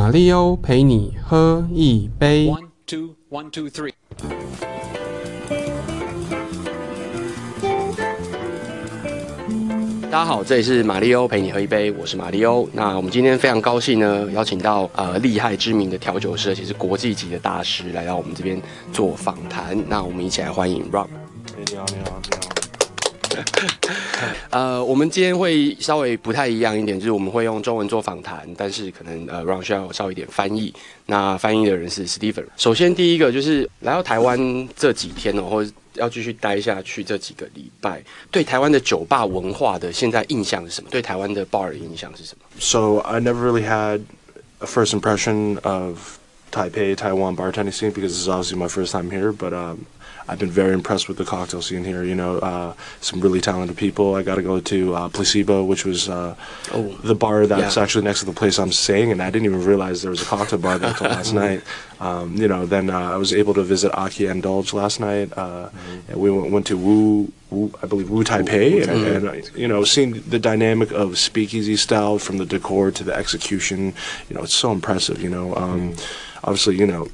马里欧陪你喝一杯。One, two, one, two, three. 大家好，这里是马里欧陪你喝一杯，我是马里欧。那我们今天非常高兴呢，邀请到呃厉害知名的调酒师，而且是国际级的大师，来到我们这边做访谈。那我们一起来欢迎 Rob。你好，你好，你好。呃，我们今天会稍微不太一样一点，就是我们会用中文做访谈，但是可能呃 Ron 需要稍微一点翻译。那翻译的人是 Steven。首先第一个就是来到台湾这几天哦，或者要继续待下去这几个礼拜，对台湾的酒吧文化的现在印象是什么？对台湾的 bar 的印象是什么？So I never really had a first impression of Taipei, Taiwan bartending scene because this is obviously my first time here. But um, I've been very impressed with the cocktail scene here. You know, uh, some really talented people. I got to go to uh, Placebo, which was uh, Oh, the bar that's yeah. actually next to the place I'm staying, and I didn't even realize there was a cocktail bar there until last night. Um, you know, then uh, I was able to visit Aki and Indulge last night. Uh, and we went, went to Wu, Wu, I believe Wu Taipei, and, and uh, you know, seeing the dynamic of speakeasy style from the decor to the execution, you know, it's so impressive. You know, um, obviously, you know,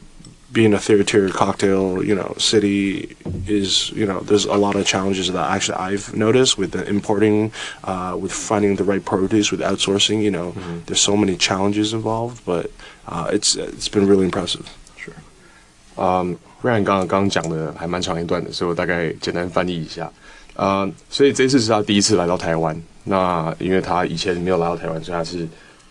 being a third tier cocktail, you know, city is, you know, there's a lot of challenges that actually I've noticed with the importing, uh, with finding the right produce, with outsourcing. You know, there's so many challenges involved, but uh, it's it's been really impressive. 嗯，瑞安刚刚刚讲的还蛮长一段的，所以我大概简单翻译一下。呃，所以这次是他第一次来到台湾。那因为他以前没有来到台湾，所以他是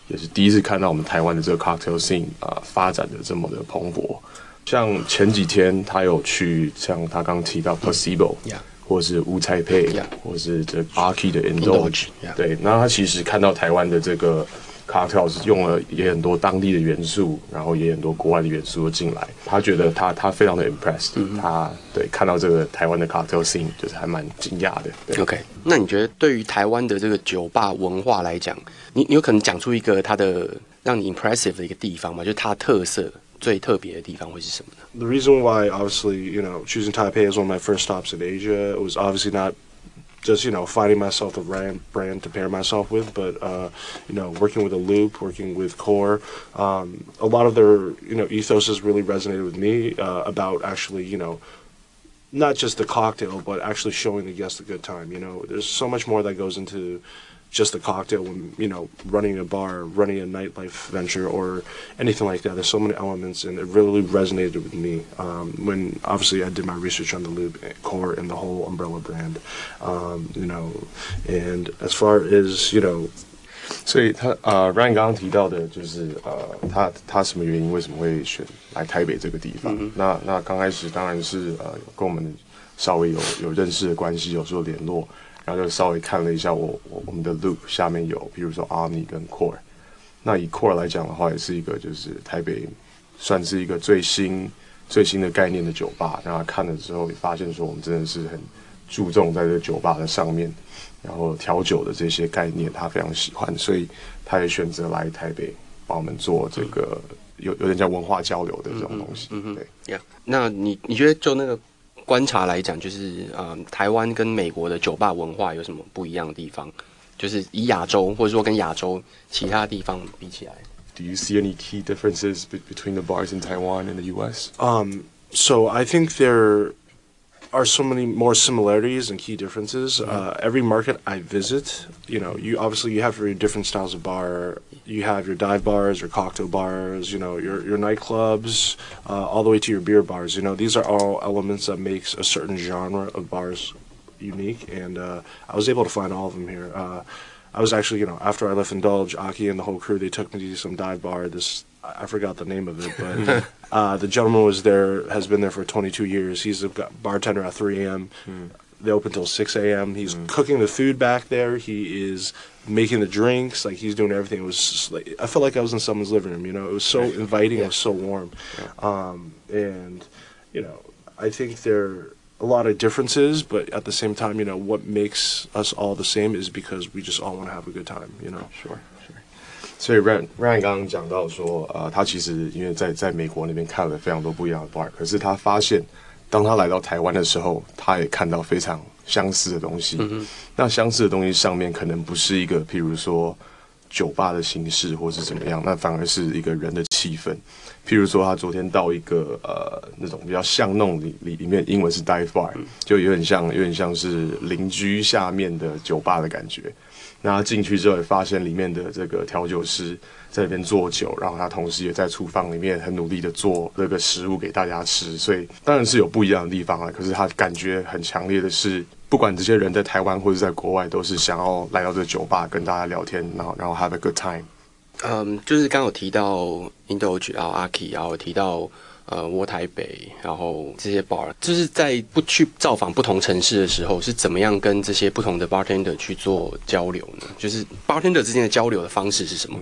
也是第一次看到我们台湾的这个 cocktail scene 啊、发展的这么的蓬勃。 像前几天他有去，像他刚提到 placebo，、Yeah 或是乌菜配 Yeah 或是这 Arky 的 Indulge，indulge，yeah 对，那他其实看到台湾的这个 Cartel 是用了也很多当地的元素，然后也很多国外的元素进来，他觉得他他非常的 impressed，、他对看到这个台湾的 Cartel scene 就是还蛮惊讶的，对。OK，那你觉得对于台湾的这个酒吧文化来讲，你你有可能讲出一个它的让你 impressive 的一个地方吗？就是它特色最特别的地方会是什么呢？ The reason why, obviously, you know, choosing Taipei as one of my first stops in Asia was obviously not just, you know, finding myself a brand, brand to pair myself with, but, uh, you know, working with a loop, working with Core. Um, a lot of their, you know, ethos has really resonated with me uh, about actually, you know, not just the cocktail, but actually showing the guest a good time. You know, there's so much more that goes into just a cocktail when you know running a bar, running a nightlife venture, or anything like that. There's so many elements, and it really resonated with me um, when obviously I did my research on the Loop core and the whole umbrella brand. Um, you know, and as far as you know. 所以他呃，Ryan uh, 刚刚提到的，就是呃，他他什么原因，为什么会选来台北这个地方？嗯、那那刚开始当然是呃，跟我们稍微有有认识的关系，有时候联络。Uh, 然后就稍微看了一下我我我们的 Loop 下面有，比如说 Omni 跟 Core。那以 Core 来讲的话，也是一个就是台北算是一个最新最新的概念的酒吧。然后看了之后也发现说，我们真的是很注重在这个酒吧的上面，然后调酒的这些概念他非常喜欢，所以他也选择来台北帮我们做这个有有点像文化交流的这种东西。对，Yeah，那你你觉得就那个观察来讲，就是呃，台湾跟美国的酒吧文化有什么不一样的地方？就是以亚洲或者说跟亚洲其他地方比起来，Do you see any key differences be- between the bars in Taiwan and the U.S.? Um, so I think there are so many more similarities and key differences. Uh, every market I visit, you know, you obviously you have your different styles of bar. You have your dive bars, your cocktail bars, you know, your your nightclubs, uh, all the way to your beer bars. You know, these are all elements that makes a certain genre of bars unique, and uh, I was able to find all of them here. Uh, I was actually, you know, after I left Indulge, Aki and the whole crew, they took me to some dive bar. This I forgot the name of it, but uh, the gentleman was there, has been there for 22 years. He's a bartender at 3 a.m. They open till 6 a.m. He's cooking the food back there. He is making the drinks. Like he's doing everything. It was like I felt like I was in someone's living room. You know, it was so inviting. It was so warm, um, and you know, I think there are a lot of differences, but at the same time, you know, what makes us all the same is because we just all want to have a good time. You know. Sure. 所以 Ryan Ryan 刚刚讲到说，呃，他其实因为在在美国那边看了非常多不一样的 bar，可是他发现，当他来到台湾的时候，他也看到非常相似的东西。那相似的东西上面可能不是一个，譬如说酒吧的形式或是怎么样，那反而是一个人的气氛。譬如说，他昨天到一个呃那种比较巷弄里里里面，英文是 dive bar，就有点像有点像是邻居下面的酒吧的感觉。那他进去之后，也发现里面的这个调酒师在那边做酒，然后他同时也在厨房里面很努力的做这个食物给大家吃。所以当然是有不一样的地方啊，可是他感觉很强烈的是，不管这些人在台湾或者在国外，都是想要来到这个酒吧跟大家聊天，然后然后 have a good time。嗯，就是刚有提到 Indulge，然后阿 K，然后有提到呃窝台北，然后这些 bar，就是在不去造访不同城市的时候，是怎么样跟这些不同的 bartender 去做交流呢？就是 bartender 之间的交流的方式是什么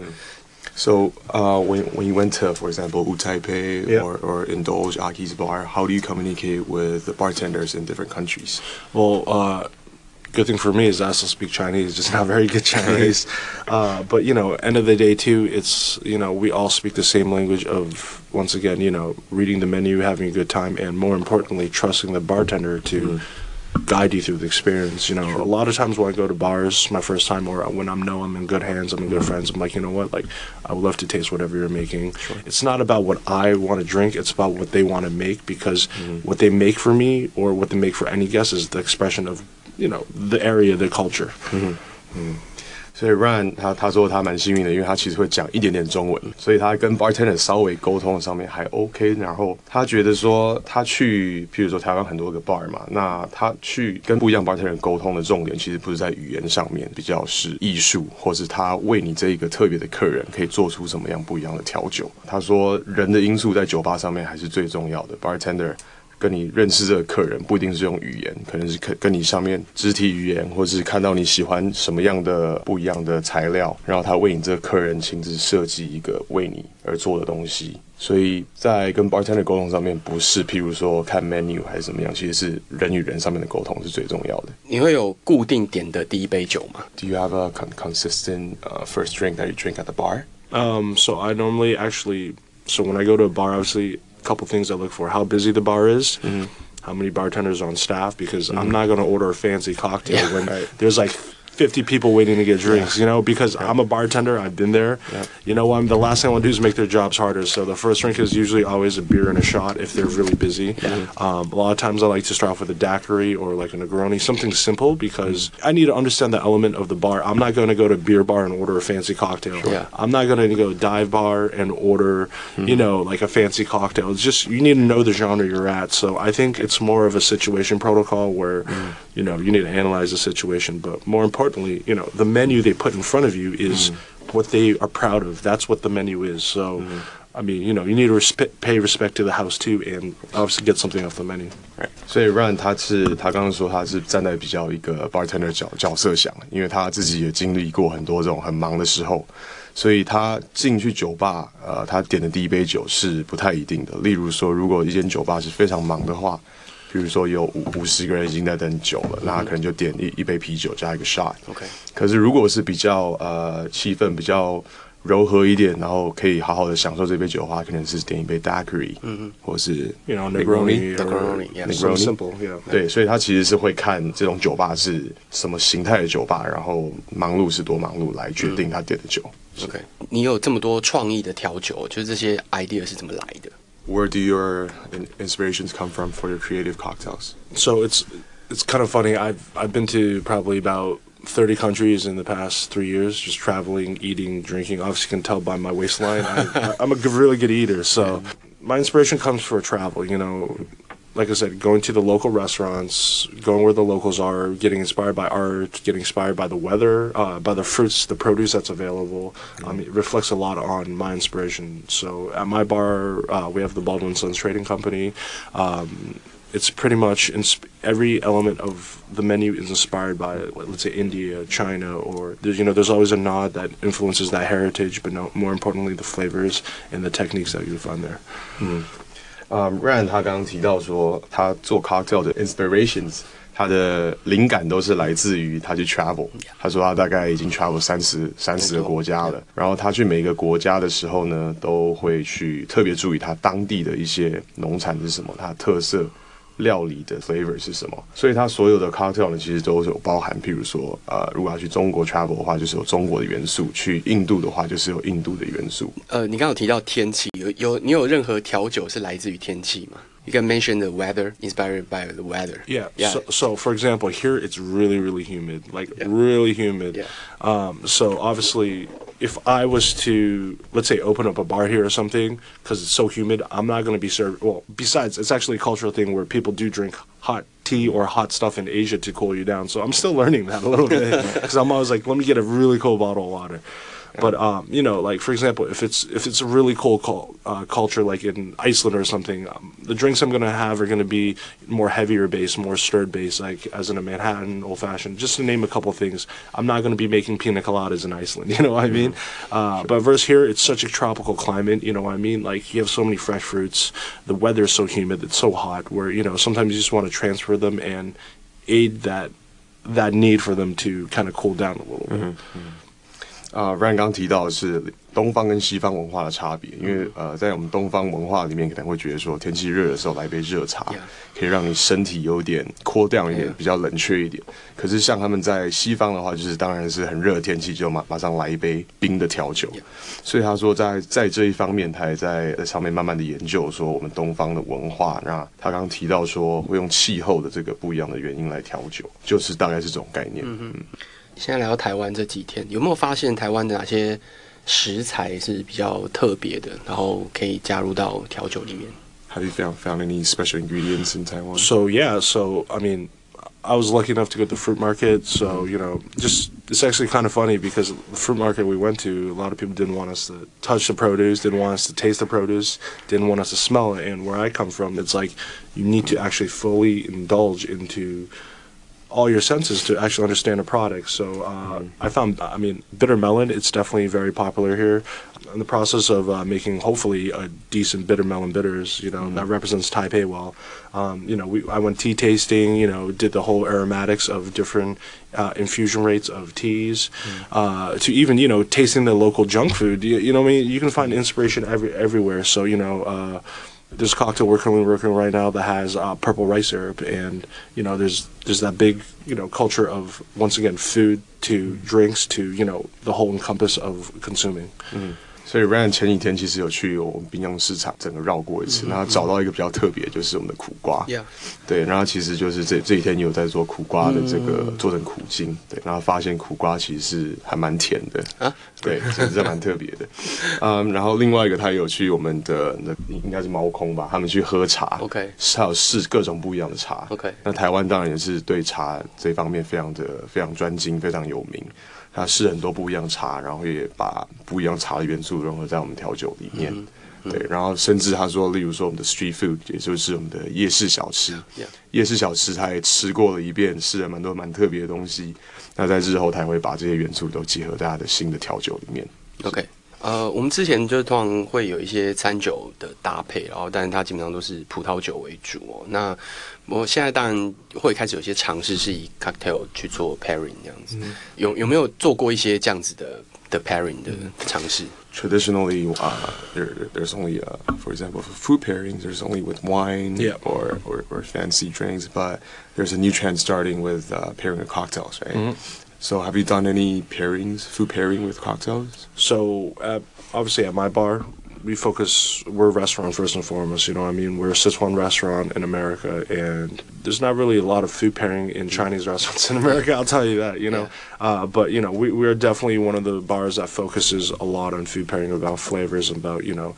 ？So uh, when when you went to, for example, U Taipei Yeah. or, or Indulge Aki's bar, how do you communicate with the bartenders in different countries? Well, uh, good thing for me is I also speak Chinese, just not very good Chinese. uh, but you know, end of the day too, it's you know we all speak the same language of once again you know reading the menu, having a good time, and more importantly, trusting the bartender to. Mm-hmm. Guide you through the experience. You know, a lot of times when I go to bars, my first time, or when I know I'm in good hands, I'm in good mm-hmm. friends. I'm like, you know what? Like, I would love to taste whatever you're making. It's not about what I want to drink. It's about what they want to make because mm-hmm. what they make for me or what they make for any guest is the expression of you know the area, the culture. 嗯所以 Ryan 他他说他蛮幸运的，因为他其实会讲一点点中文，所以他跟 bartender 稍微沟通上面还 OK。然后他觉得说他去，譬如说台湾很多个 bar 嘛，那他去跟不一样 bartender 沟通的重点，其实不是在语言上面，比较是艺术，或是他为你这一个特别的客人可以做出什么样不一样的调酒。他说人的因素在酒吧上面还是最重要的，bartender。跟你认识这个客人，不一定是用语言，可能是跟跟你上面肢体语言，或是看到你喜欢什么样的不一样的材料，然后他为你这个客人亲自设计一个为你而做的东西。所以在跟 bartender 沟通上面，不是譬如说看 menu 还是怎么样，其实是人与人上面的沟通是最重要的。你会有固定点的第一杯酒吗？Do you have a con consistent、uh, first drink that you drink at the bar? Um, so I normally actually, so when I go to a bar, obviously. Couple things I look for: how busy the bar is, mm-hmm. how many bartenders are on staff, because mm-hmm. I'm not going to order a fancy cocktail when there's like 50 people waiting to get drinks, you know, because I'm a bartender, I've been there. You know, I'm the last thing I want to do is make their jobs harder. So the first drink is usually always a beer and a shot if they're really busy. Um, a lot of times I like to start off with a daiquiri or like a Negroni, something simple because mm. I need to understand the element of the bar. I'm not going to go to beer bar and order a fancy cocktail. Yeah. I'm not going to go dive bar and order, mm-hmm. you know, like a fancy cocktail. It's just you need to know the genre you're at. So I think it's more of a situation protocol where, mm. you know, you need to analyze the situation, but more you know, the menu they put in front of you is mm. what they are proud of. That's what the menu is. So, mm. I mean, you know, you need to respe pay respect to the house too, and obviously get something off the menu. Right. 所以 Ran 他是他刚刚说他是站在比较一个 bartender 角角色想，因为他自己也经历过很多这种很忙的时候，所以他进去酒吧，呃，他点的第一杯酒是不太一定的。例如说，如果一间酒吧是非常忙的话。嗯比如说有五五十个人已经在等酒了，那他可能就点一一杯啤酒加一个 shot。OK 可是如果是比较呃气氛比较柔和一点，然后可以好好的享受这杯酒的话，可能是点一杯 daiquiri，嗯嗯，或是 You know, Negroni, or Negroni, yeah. something Negroni. simple. Yeah. 对，所以他其实是会看这种酒吧是什么形态的酒吧，然后忙碌是多忙碌来决定他点的酒。OK，你有这么多创意的调酒，就是这些 idea 是怎么来的？Where do your inspirations come from for your creative cocktails? So it's it's kind of funny. I've I've been to probably about 30 countries in the past three years, just traveling, eating, drinking. Obviously, you can tell by my waistline. I, I'm a really good eater. So my inspiration comes for travel. You know, like I said, going to the local restaurants, going where the locals are, getting inspired by art, getting inspired by the weather, uh, by the fruits, the produce that's available. Um, it reflects a lot on my inspiration. So at my bar, uh, we have the Baldwin Sons Trading Company. Um, it's pretty much insp- every element of the menu is inspired by, let's say, India, China, or there's you know there's always a nod that influences that heritage, but no, more importantly, the flavors and the techniques that you find there. 啊、r a n 他刚刚提到说，他做 cocktail 的 inspirations，他的灵感都是来自于他去 travel。他说他大概已经 travel 三十三十个国家了，然后他去每一个国家的时候呢，都会去特别注意他当地的一些农产是什么，它的特色料理的 flavor 是什么，所以它所有的 cocktail 呢，其实都有包含，譬如说，呃，如果要去中国 travel 的话，就是有中国的元素；去印度的话，就是有印度的元素。呃，你刚刚有提到天气，有有你有任何调酒是来自于天气吗？You can mention the weather, inspired by the weather. Yeah. Yeah. So, so, for example, here it's really, really humid, like really humid. Yeah. Um, so obviously, if I was to let's say open up a bar here or something, because it's so humid, I'm not going to be served. Well, besides, it's actually a cultural thing where people do drink hot tea or hot stuff in Asia to cool you down. So I'm still learning that a little bit because I'm always like, let me get a really cold bottle of water. But um, you know, like for example, if it's if it's a really cool uh, culture like in Iceland or something, um, the drinks I'm gonna have are gonna be more heavier base, more stirred base, like as in a Manhattan old fashioned. Just to name a couple things, I'm not gonna be making pina coladas in Iceland. You know what I mean? Uh, but versus here, it's such a tropical climate. You know what I mean? Like you have so many fresh fruits. The weather is so humid, it's so hot. Where you know sometimes you just want to transfer them and aid that that need for them to kind of cool down a little bit. 啊、r y a n 刚提到的是东方跟西方文化的差别，因为呃，在我们东方文化里面，可能会觉得说天气热的时候来杯热茶.可以让你身体有点 cool down 一点.比较冷却一点。可是像他们在西方的话，就是当然是很热的天气，就马马上来一杯冰的调酒。所以他说在在这一方面，他也在在上面慢慢的研究说我们东方的文化。那他刚刚提到说会用气候的这个不一样的原因来调酒，就是大概是这种概念。嗯现在来到台湾这几天，有没有发现台湾的哪些食材是比较特别的，然后可以加入到调酒里面？ Have you found found any special ingredients in Taiwan? So yeah, so I mean, I was lucky enough to go to the fruit market. So you know, just it's actually kind of funny because the fruit market we went to, a lot of people didn't want us to touch the produce, didn't want us to taste the produce, didn't want us to smell it. And where I come from, it's like you need to actually fully indulge into all your senses to actually understand a product. So uh, I found, I mean, bitter melon. It's definitely very popular here. In the process of uh, making, hopefully, a decent bitter melon bitters, you know, that represents Taipei well. Um, you know, we, I went tea tasting. You know, did the whole aromatics of different uh, infusion rates of teas, uh, to even you know tasting the local junk food. You, you know, I mean, you can find inspiration every everywhere. So you know. There's cocktail we're currently working on right now that has uh, purple rice syrup, and you know there's there's that big you know culture of once again food to drinks to you know the whole encompass of consuming. 所以 Ryan 前几天其实有去我们滨江市场整个绕过一次，然后找到一个比较特别，就是我们的苦瓜。对，然后其实就是这这几天有在做苦瓜的这个、做成苦精，对，然后发现苦瓜其实是还蛮甜的啊，对，其实这蛮特别的。嗯，然后另外一个他有去我们的那应该是猫空吧，他们去喝茶 OK 还有试各种不一样的茶。OK 那台湾当然也是对茶这方面非常的非常专精，非常有名。他试很多不一样茶，然后也把不一样茶的元素融合在我们调酒里面。对，然后甚至他说，例如说我们的 street food，也就是我们的夜市小吃夜市小吃他也吃过了一遍，试了蛮多蛮特别的东西。那在日后他也会把这些元素都结合在他的新的调酒里面。OK，呃，我们之前就通常会有一些餐酒的搭配，然后但是它基本上都是葡萄酒为主哦。那我现在当然会开始有些尝试是以 cocktail 去做 pairing 这样子，有有没有做过一些这样子的的 pairing 的尝试？ Traditionally, uh, there, there's only, uh, for example, for food pairings, there's only with wine Yeah. or, or, or fancy drinks, but there's a new trend starting with uh, pairing with cocktails, right? So, have you done any pairings, food pairing with cocktails? So uh, obviously at my bar, we focus. We're a restaurant first and foremost. You know, what I mean, we're a Sichuan restaurant in America, and there's not really a lot of food pairing in Chinese restaurants in America. I'll tell you that. You know, uh, but you know, we we're definitely one of the bars that focuses a lot on food pairing, about flavors, about you know,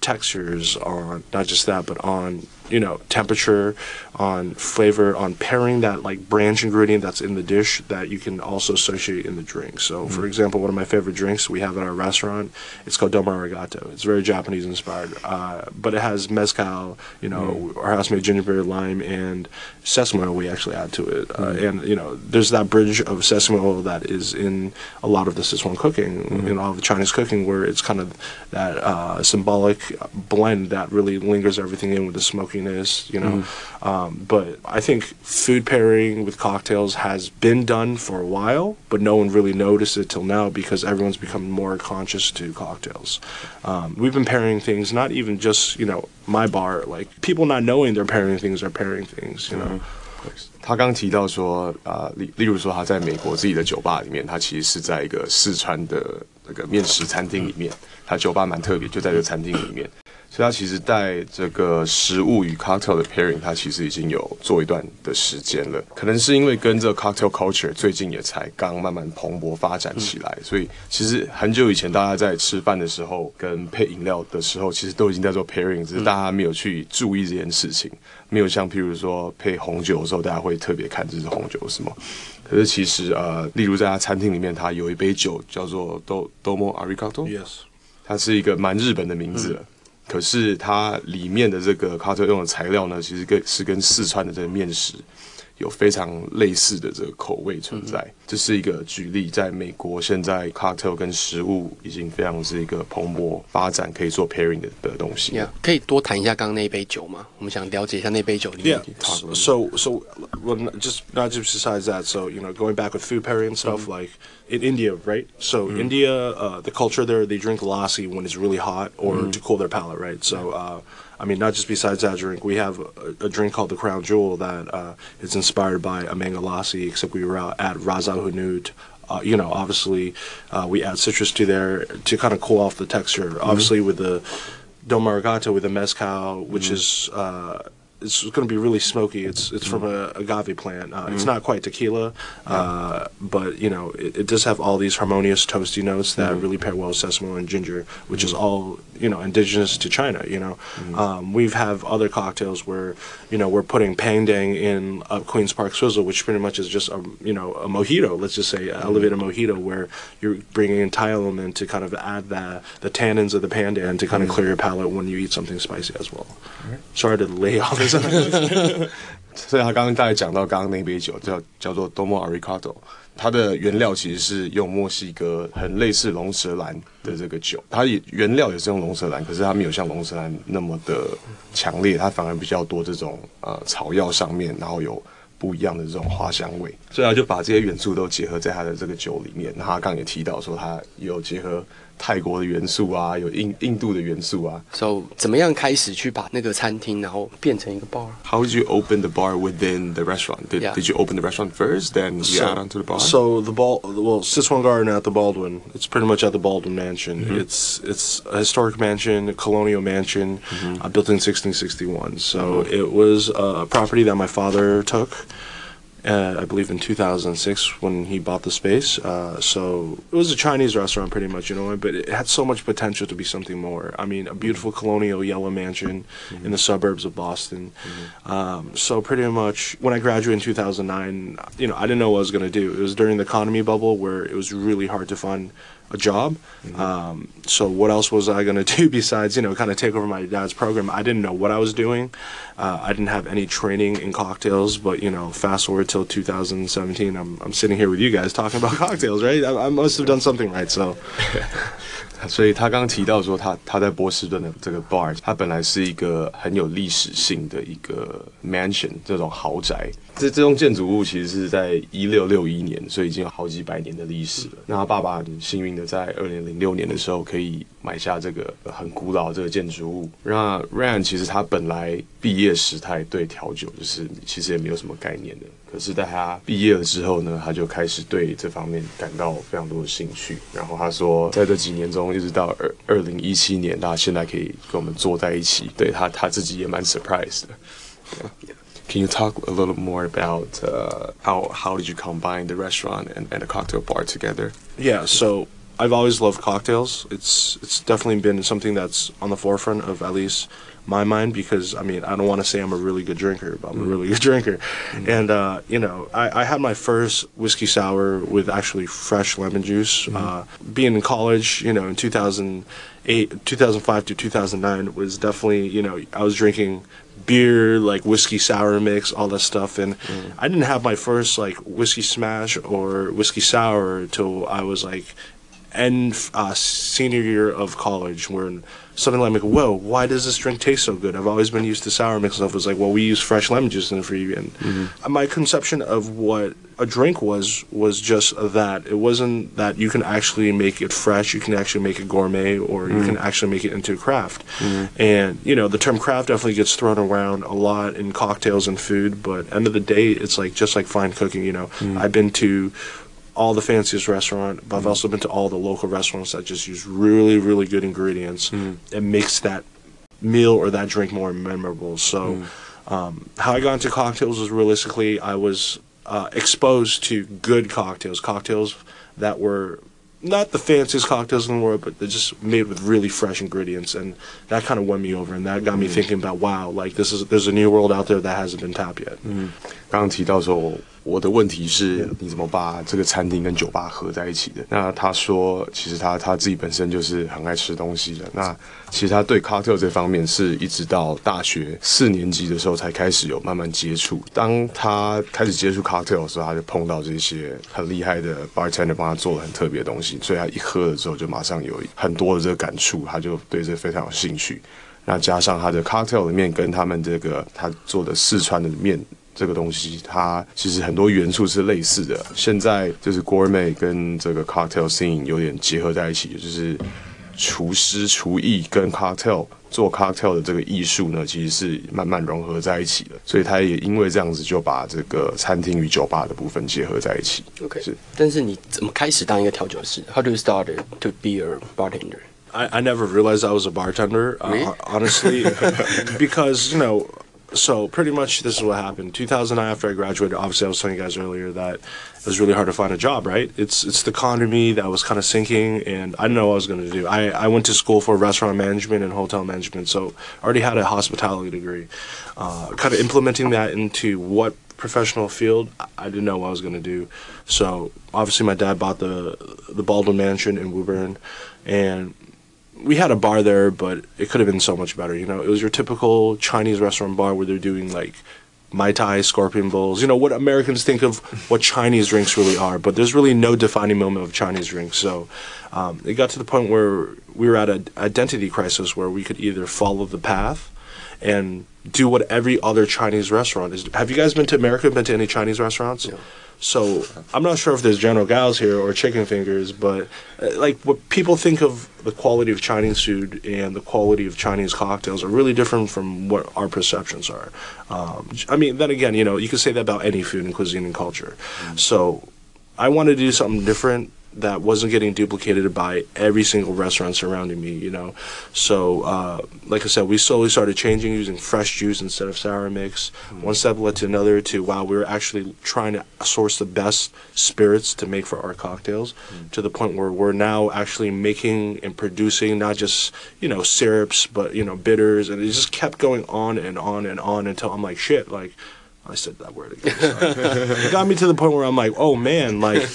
textures, on not just that, but on you know temperature, on flavor, on pairing that like branch ingredient that's in the dish that you can also associate in the drink. So, for example, one of my favorite drinks we have at our restaurant, it's called Domo Arigato. It's very Japanese inspired, uh, but it has mezcal, you know, our house-made gingerbread lime and sesame oil. We actually add to it, uh, and you know, there's that bridge of sesame oil that is in a lot of the Sichuan cooking, in all of the Chinese cooking, where it's kind of that uh, symbolic blend that really lingers everything in with the smokiness, you know. Um, but I think food pairing with cocktails has been done for a while, but no one really noticed it till now because everyone's become more conscious to cocktails. Um, we've been pairing things, not even just you know my bar, like people not knowing they're pairing things are pairing things, you know. 他刚提到说，啊、例例如说他在美国自己的酒吧里面，他其实是在一个四川的那个面食餐厅里面， 他酒吧蛮特别，就在这个餐厅里面，所以他其实在这个食物与 cocktail 的 pairing，他其实已经有做一段的时间了。可能是因为跟这个 cocktail culture 最近也才刚慢慢蓬勃发展起来，所以其实很久以前大家在吃饭的时候跟配饮料的时候，其实都已经在做 pairing，只是大家没有去注意这件事情，没有像譬如说配红酒的时候，大家会特别看这是红酒什么。可是其实呃，例如在他餐厅里面，他有一杯酒叫做 Do Domo Arigato，Yes. 它是一个蛮日本的名字了。可是它里面的这个 cocktail 用的材料呢，其实跟是跟四川的这个面食有非常类似的这个口味存在。这是一个举例，在美国现在 cocktail 跟食物已经非常是一个蓬勃发展，可以做 pairing So so well, just not just besides that. So you know, going back with food pairing stuff mm-hmm. like in India, right? So. Mm-hmm. India, uh, the culture there, they drink lassi when it's really hot or mm-hmm. to cool their palate, right? So. Uh, I mean, not just besides that drink, we have a, a drink called the Crown Jewel that uh, is inspired by a mango lassi, except we were out at Ras el Hanout. Uh, you know, obviously, uh, we add citrus to there to kind of cool off the texture. Obviously, with the Domo Arigato with the mezcal, which is uh, it's going to be really smoky. It's it's from a agave plant. Uh, It's not quite tequila, uh, but you know it, it does have all these harmonious toasty notes that really pair well with sesame and ginger, which is all you know indigenous to China. You know, um, we have other cocktails where you know we're putting pandan in uh, Queens Park Swizzle, which pretty much is just a you know a mojito. Let's just say an elevated mojito where you're bringing in Thai element to kind of add the the tannins of the pandan to kind of clear your palate when you eat something spicy as well. Sorry to lay all this. 所以 他刚刚大概讲到刚刚那杯酒叫叫做 Domo aricato 它的原料其实是用墨西哥很类似龙舌兰的这个酒，它原料也是用龙舌兰，可是它没有像龙舌兰那么的强烈，它反而比较多这种呃草药上面，然后有不一样的这种花香味，所以他就把这些元素都结合在他的这个酒里面。那他刚刚也提到说，他有结合泰国的元素啊，有印印度的元素啊。 So 怎么样开始去把那个餐厅然后变成一个 bar？ How did you open the bar within the restaurant? Did, Yeah. did you open the restaurant first, then you add onto the bar? So the ball, well, Sichuan Garden at the Baldwin. It's pretty much at the Baldwin Mansion. It's it's a historic mansion, a colonial mansion, uh, built in 1661. So it was a property that my father took. Uh, I believe in 2006 when he bought the space. Uh, so it was a Chinese restaurant, pretty much, you know, but it had so much potential to be something more. I mean, a beautiful colonial yellow mansion in the suburbs of Boston. Um, so pretty much when I graduated in 2009, you know, I didn't know what I was going to do. It was during the economy bubble where it was really hard to find a job. Um, so what else was I going to do besides, you know, kind of take over my dad's program? I didn't know what I was doing. Uh, I didn't have any training in cocktails, but you know, fast forward till 2017, I'm, I'm sitting here with you guys talking about cocktails, right? I, I must have done something right. So 所以他刚刚提到说他，他在波士顿的这个 bar，他本来是一个很有历史性的一个 mansion 这种豪宅。这这栋建筑物其实是在一六六一年，所以已经有好几百年的历史了。那他爸爸很幸运的在二零零六年的时候可以买下这个很古老的这个建筑物。那 Ryan 其实他本来毕业时他也对调酒就是其实也没有什么概念的。可是，在他毕业了之后呢，他就开始对这方面感到非常多的兴趣。然后他说，在这几年中，一直到二二零一七年，他现在可以跟我们坐在一起，对他他自己也蛮 surprised 的。Can you talk a little more about uh, how how did you combine the restaurant and, and the cocktail bar together? Yeah, so I've always loved cocktails. It's it's definitely been something that's on the forefront of at least my mind because I mean I don't want to say I'm a really good drinker, but I'm a really good drinker. And uh, you know, I, I had my first whiskey sour with actually fresh lemon juice. Uh, being in college, you know, in 2008, 2005 to 2009 was definitely you know I was drinking beer, like whiskey sour mix, all that stuff. And I didn't have my first like whiskey smash or whiskey sour till I was like end uh, senior year of college when something like, whoa, why does this drink taste so good? I've always been used to sour mix stuff. It was like, well, we use fresh lemon juice in it for you. And mm-hmm. my conception of what a drink was was just that. It wasn't that you can actually make it fresh. You can actually make it gourmet, or you can mm-hmm. actually make it into craft. Mm-hmm. And you know, the term craft definitely gets thrown around a lot in cocktails and food. But end of the day, it's like just like fine cooking. You know, I've been to all the fanciest restaurant, but I've also been to all the local restaurants that just use really, really good ingredients and makes that meal or that drink more memorable. So, um, how I got into cocktails was realistically I was uh, exposed to good cocktails, cocktails that were not the fanciest cocktails in the world, but they're just made with really fresh ingredients, and that kind of won me over, and that got me thinking about wow, like this is there's a new world out there that hasn't been tapped yet. 刚刚提到说， 我的问题是你怎么把这个餐厅跟酒吧合在一起的？那他说，其实他他自己本身就是很爱吃东西的。那其实他对 cocktail 这方面是一直到大学四年级的时候才开始有慢慢接触。当他开始接触 cocktail 的时候，他就碰到这些很厉害的 bartender 帮他做了很特别的东西，所以他一喝了之后就马上有很多的这个感触，他就对这非常有兴趣。那加上他的 cocktail 的面跟他们这个他做的四川的面这个东西，它其实很多元素是类似的。现在就是 gourmet 跟这个 cocktail scene 有点结合在一起，就是厨师厨艺跟 cocktail 做 cocktail 的这个艺术呢，其实是慢慢融合在一起的。所以他也因为这样子，就把这个餐厅与酒吧的部分结合在一起。OK，是但是你怎么开始当一个调酒师？How do you start to be a bartender？I, I never realized I was a bartender, uh, honestly, because you know. So pretty much this is what happened. 2009, after I graduated, obviously I was telling you guys earlier that it was really hard to find a job. Right? It's it's the economy that was kind of sinking, and I didn't know what I was going to do. I, I went to school for restaurant management and hotel management, so I already had a hospitality degree. Uh, kind of implementing that into what professional field, I- didn't know what I was going to do. So obviously my dad bought the the Baldwin Mansion in Woburn, and we had a bar there, but it could have been so much better. You know, it was your typical Chinese restaurant bar where they're doing like mai tai, scorpion bowls. You know what Americans think of what Chinese drinks really are, but there's really no defining moment of Chinese drinks. So um, it got to the point where we were at an identity crisis where we could either follow the path and do what every other Chinese restaurant is. Have you guys been to America? Been to any Chinese restaurants? So I'm not sure if there's General Gao's here or Chicken Fingers, but uh, like what people think of the quality of Chinese food and the quality of Chinese cocktails are really different from what our perceptions are. Um, I mean, then again, you know, you could say that about any food and cuisine and culture. So I wanted to do something different that wasn't getting duplicated by every single restaurant surrounding me, you know. So, uh, like I said, we slowly started changing, using fresh juice instead of sour mix. One step led to another. To wow, we were actually trying to source the best spirits to make for our cocktails, to the point where we're now actually making and producing not just you know syrups, but you know bitters, and it just kept going on and on and on until I'm like shit, like. I said that word again. it got me to the point where I'm like, oh man, like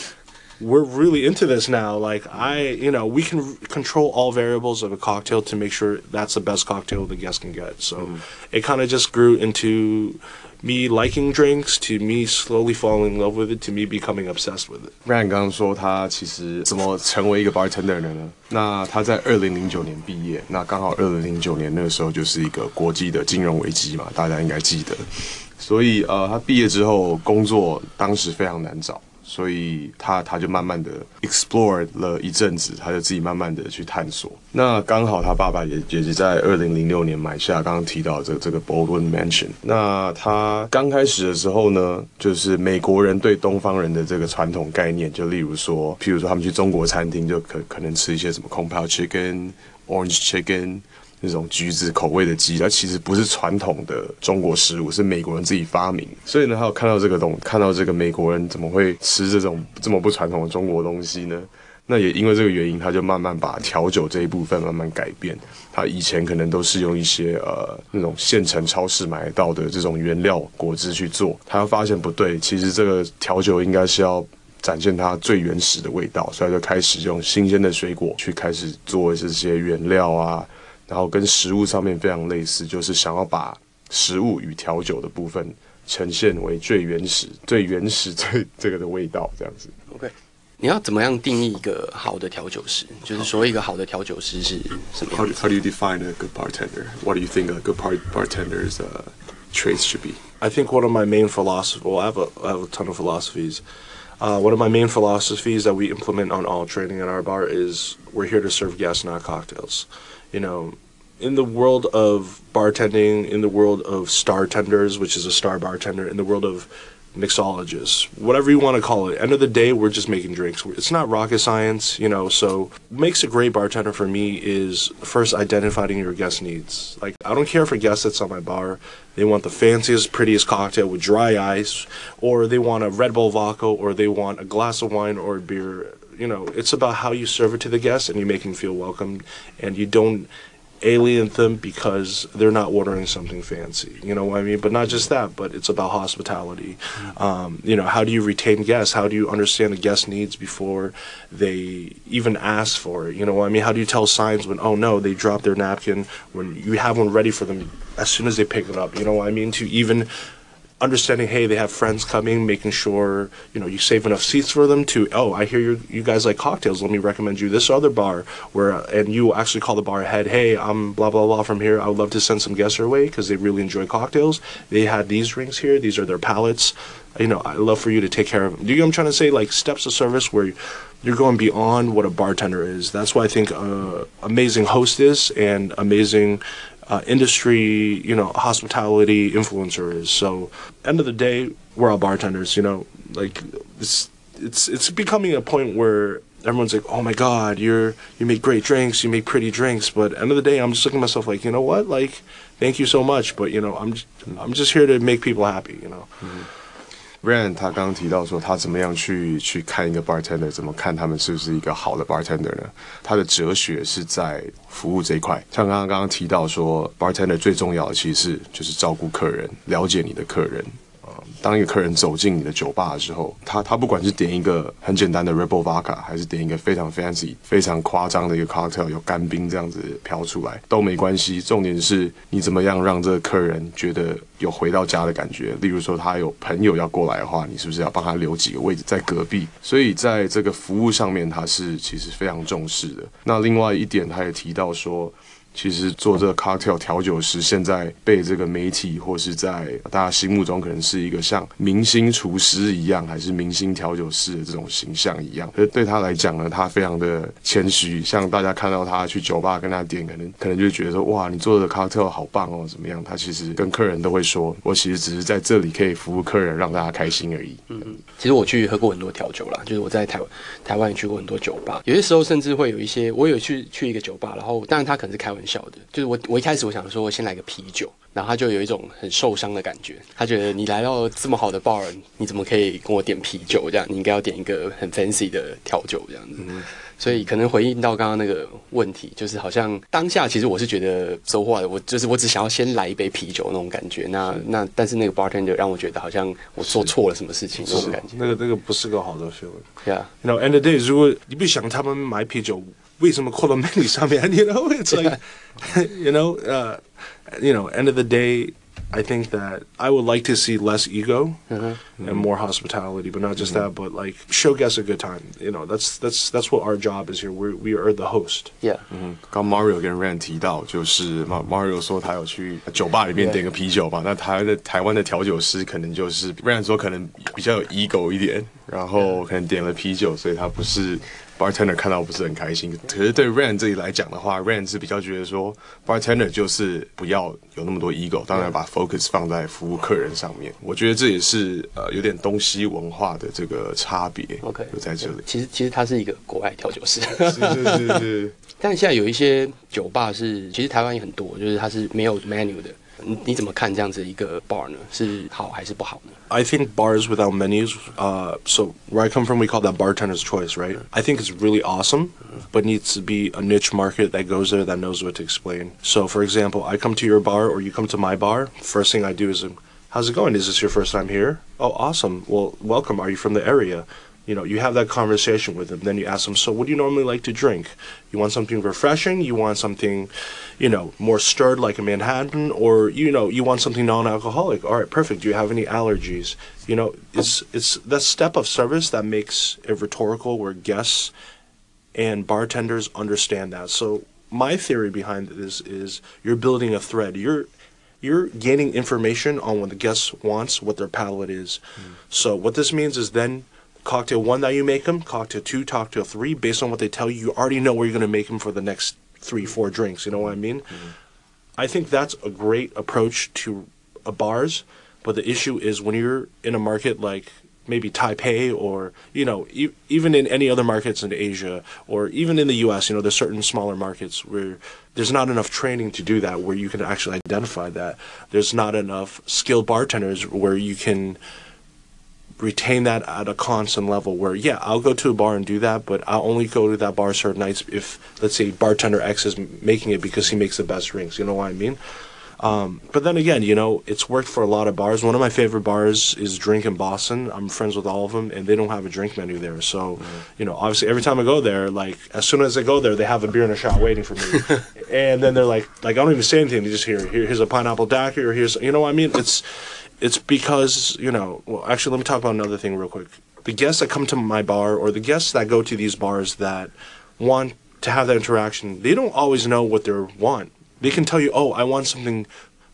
we're really into this now. Like I, you know, we can r- control all variables of a cocktail to make sure that's the best cocktail the guest can get. So it kind of just grew into me liking drinks to me slowly falling in love with it to me becoming obsessed with it. Ryan 刚刚说他其实怎么成为一个 bartender 的呢？那他在二零零九年毕业，那刚好二零零九年那个时候就是一个国际的金融危机嘛，大家应该记得。所以呃，他毕业之后工作当时非常难找， 所以他他就慢慢的 explore 了一阵子，他就自己慢慢的去探索。那刚好他爸爸也也是在二零零六年买下刚刚提到的这个这个 Baldwin Mansion。那他刚开始的时候呢，就是美国人对东方人的这个传统概念，就例如说，譬如说他们去中国餐厅就可可能吃一些什么空泡 chicken、orange chicken。那种橘子口味的鸡，它其实不是传统的中国食物，是美国人自己发明。所以呢，他有看到这个东，看到这个美国人怎么会吃这种这么不传统的中国东西呢？那也因为这个原因，他就慢慢把调酒这一部分慢慢改变。他以前可能都是用一些呃那种现成超市买到的这种原料果汁去做，他发现不对，其实这个调酒应该是要展现它最原始的味道，所以就开始用新鲜的水果去开始做这些原料啊。然后跟食物上面非常类似，就是想要把食物与调酒的部分呈现为最原始、最原始、最这个的味道这样子。 OK， 你要怎么样定义一个好的调酒师？就是所谓一个好的调酒师是什么 How 样 do, 子？ how do you define a good bartender? What do you think a good bar- bartender's uh, traits should be? I think one of my main philosophies, well, I have a, I have a ton of philosophies. Uh, one of my main philosophies that we implement on all training at our bar is we're here to serve guests, not cocktails. You know, in the world of bartending, in the world of star tenders, which is a star bartender, in the world of mixologists, whatever you want to call it. End of the day, we're just making drinks. It's not rocket science, you know. So, makes a great bartender for me is first identifying your guest needs. Like, I don't care if a guest that's on my bar, they want the fanciest, prettiest cocktail with dry ice, or they want a Red Bull vodka, or they want a glass of wine or a beer. You know, it's about how you serve it to the guest and you make them feel welcome, and you don't alienate them because they're not ordering something fancy. You know what I mean? But not just that, but it's about hospitality. Um, you know, how do you retain guests? How do you understand the guest needs before they even ask for it? You know what I mean? How do you tell signs when, oh no, they dropped their napkin, when you have one ready for them as soon as they pick it up? You know what I mean? To even understanding hey they have friends coming making sure you know you save enough seats for them to oh i hear you you guys like cocktails. Let me recommend you this other bar where and you actually call the bar ahead hey i'm blah blah blah from here. I would love to send some guests your way because they really enjoy cocktails. They had these drinks here. These are their palates. You know i love for you to take care of them do you know i'm trying to say? Like steps of service where you're going beyond what a bartender is. That's why i think uh, amazing host is and amazing uh, industry, you know, hospitality influencer is. So, end of the day, we're all bartenders. You know, like it's it's it's becoming a point where everyone's like, "Oh my God, you're you make great drinks, you make pretty drinks." But end of the day, I'm just looking at myself like, you know what, like, thank you so much, but you know, I'm I'm just here to make people happy. You know. Ran 他刚刚提到说他怎么样去去看一个 bartender，怎么看他们是不是一个好的 bartender 呢？他的哲学是在服务这一块。像刚刚刚刚提到说，bartender 最重要的其实是就是照顾客人，了解你的客人。当一个客人走进你的酒吧的时候，他他不管是点一个很简单的 Red Bull Vodka，还是点一个非常 fancy、非常夸张的一个 cocktail，有干冰这样子飘出来都没关系。重点是你怎么样让这个客人觉得有回到家的感觉。例如说，他有朋友要过来的话，你是不是要帮他留几个位置在隔壁？所以在这个服务上面，他是其实非常重视的。那另外一点，他也提到说。其实做这个 cocktail 调酒师，现在被这个媒体或是在大家心目中可能是一个像明星厨师一样，还是明星调酒师的这种形象一样。可是对他来讲呢，他非常的谦虚，像大家看到他去酒吧跟他点，可能可能就觉得说，哇，你做的 cocktail 好棒哦，怎么样？他其实跟客人都会说，我其实只是在这里可以服务客人，让大家开心而已。嗯嗯其实我去喝过很多调酒啦，就是我在台湾台湾也去过很多酒吧，有些时候甚至会有一些，我有去去一个酒吧，然后当然他可能是开玩笑的，就是我我一开始我想说我先来个啤酒，然后他就有一种很受伤的感觉，他觉得你来到这么好的 bar，你怎么可以跟我点啤酒这样？你应该要点一个很 fancy 的调酒这样子。所以可能回应到刚刚那个问题，就是好像当下其实我是觉得收获的，我就是我只想要先来一杯啤酒那种感觉。那那但是那个 bartender 让我觉得好像我做错了什么事情那种感觉。那个那个不是个好的 feeling。Yeah. You know, end the day，如果你不想他们买啤酒，为什么扣到 menu 上面？You know, it's like, you know, uh, you know, end of the day, I think that I would like to see less ego and more hospitality, but not just that, but like show guests a good time. You know, that's that's that's what our job is here. We we are the host. Yeah. 刚 Mario 跟 Rand 提到，就是 Ma- Mario 说他有去酒吧里面点个啤酒嘛，那台湾的台湾的调酒师可能就是 Rand 说可能比较有 ego 一点，然后可能点了啤酒，所以他不是 Bartender 看到不是很开心。可是对 Rand 这里来讲的话，Rand 是比较觉得说 bartender 就是不要有那么多 ego，当然把 focus 放在服务客人上面。我觉得这也是呃有点东西文化的这个差别 OK，就在这里。其实其实他是一个国外调酒师，是是是是。但现在有一些酒吧是，其实台湾也很多，就是它是没有 menu 的。你你怎么看这样子一个 bar 呢？是好还是不好呢？ I think bars without menus. Uh, so where I come from, we call that bartender's choice, right? I think it's really awesome, but needs to be a niche market that goes there that knows what to explain. So, for example, I come to your bar or you come to my bar. First thing I do is, um, how's it going? Is this your first time here? Oh, awesome. Well, welcome. Are you from the area? You know, you have that conversation with them. Then you ask them, so what do you normally like to drink? You want something refreshing? You want something, you know, more stirred like a Manhattan? Or, you know, you want something non alcoholic? All right, perfect. Do you have any allergies? You know, it's, it's that step of service that makes it rhetorical where guests and bartenders understand that. So my theory behind this is you're building a thread. You're you're gaining information on what the guest wants, what their palate is. Mm. So what this means is then cocktail one that you make them, cocktail two, cocktail three, based on what they tell you, you already know where you're going to make them for the next three, four drinks. You know what I mean? Mm-hmm. I think that's a great approach to a bars. But the issue is when you're in a market like maybe Taipei or you know e- even in any other markets in Asia or even in the U.S. You know there's certain smaller markets where there's not enough training to do that where you can actually identify that. There's not enough skilled bartenders where you can retain that at a constant level where yeah i'll go to a bar and do that but i'll only go to that bar certain nights if let's say bartender x is making it because he makes the best drinks you know what i mean? Um, but then again you know it's worked for a lot of bars. One of my favorite bars is drink in boston. I'm friends with all of them and they don't have a drink menu there. So you know obviously every time i go there like as soon as i go there they have a beer and a shot waiting for me. And then they're like like i don't even say anything. They just hear here here's a pineapple daiquiri or here's you know what i mean? It's it's because you know well actually let me talk about another thing real quick. The guests that come to my bar or the guests that go to these bars that want to have that interaction they don't always know what they want. They can tell you oh i want something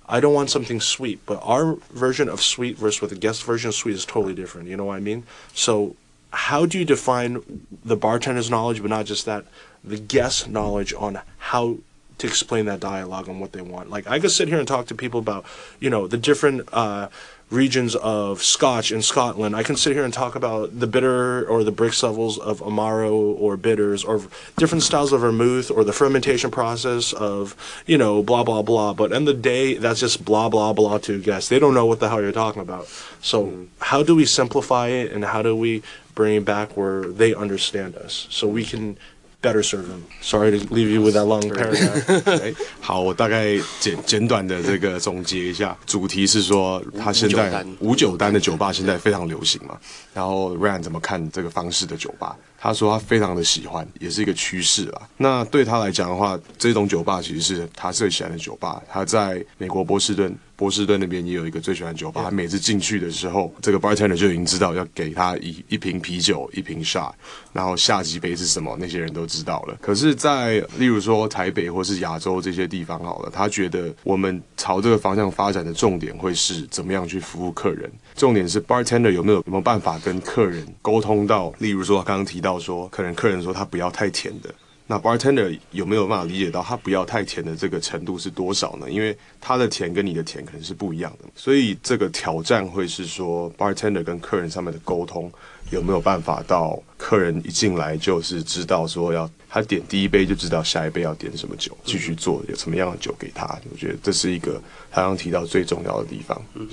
i don't want something sweet but our version of sweet versus what the guest version of sweet is totally different. You know what i mean? So how do you define the bartender's knowledge but not just that the guest knowledge on how to explain that dialogue on what they want. Like I could sit here and talk to people about, you know, the different uh, regions of Scotch in Scotland. I can sit here and talk about the bitter or the brix levels of Amaro or bitters or different styles of vermouth or the fermentation process of, you know, blah blah blah. But in the day, that's just blah blah blah to guests. They don't know what the hell you're talking about. So how do we simplify it and how do we bring it back where they understand us so we can better serve them? Sorry to leave you with that long paragraph. 哎，好，我大概简简短的这个总结一下，主题是说，他现在五九单五九单的酒吧现在非常流行嘛。然后 Ryan 怎么看这个方式的酒吧？他说他非常的喜欢，也是一个趋势啦。那对他来讲的话，这种酒吧其实是他最喜欢的酒吧。他在美国波士顿，波士顿那边也有一个最喜欢的酒吧。他每次进去的时候，这个 bartender 就已经知道要给他一一瓶啤酒，一瓶 shot，然后下几杯是什么，那些人都知道了。可是，在例如说台北或是亚洲这些地方好了，他觉得我们朝这个方向发展的重点会是怎么样去服务客人。重点是 bartender 有没有有没有办法跟客人沟通到，例如说刚刚提到说，可能客人说他不要太甜的，那 bartender 有没有办法理解到他不要太甜的这个程度是多少呢？因为他的甜跟你的甜可能是不一样的，所以这个挑战会是说 bartender 跟客人上面的沟通有没有办法到客人一进来就是知道说要他点第一杯就知道下一杯要点什么酒，继续做有什么样的酒给他。我觉得这是一个他刚刚提到最重要的地方。嗯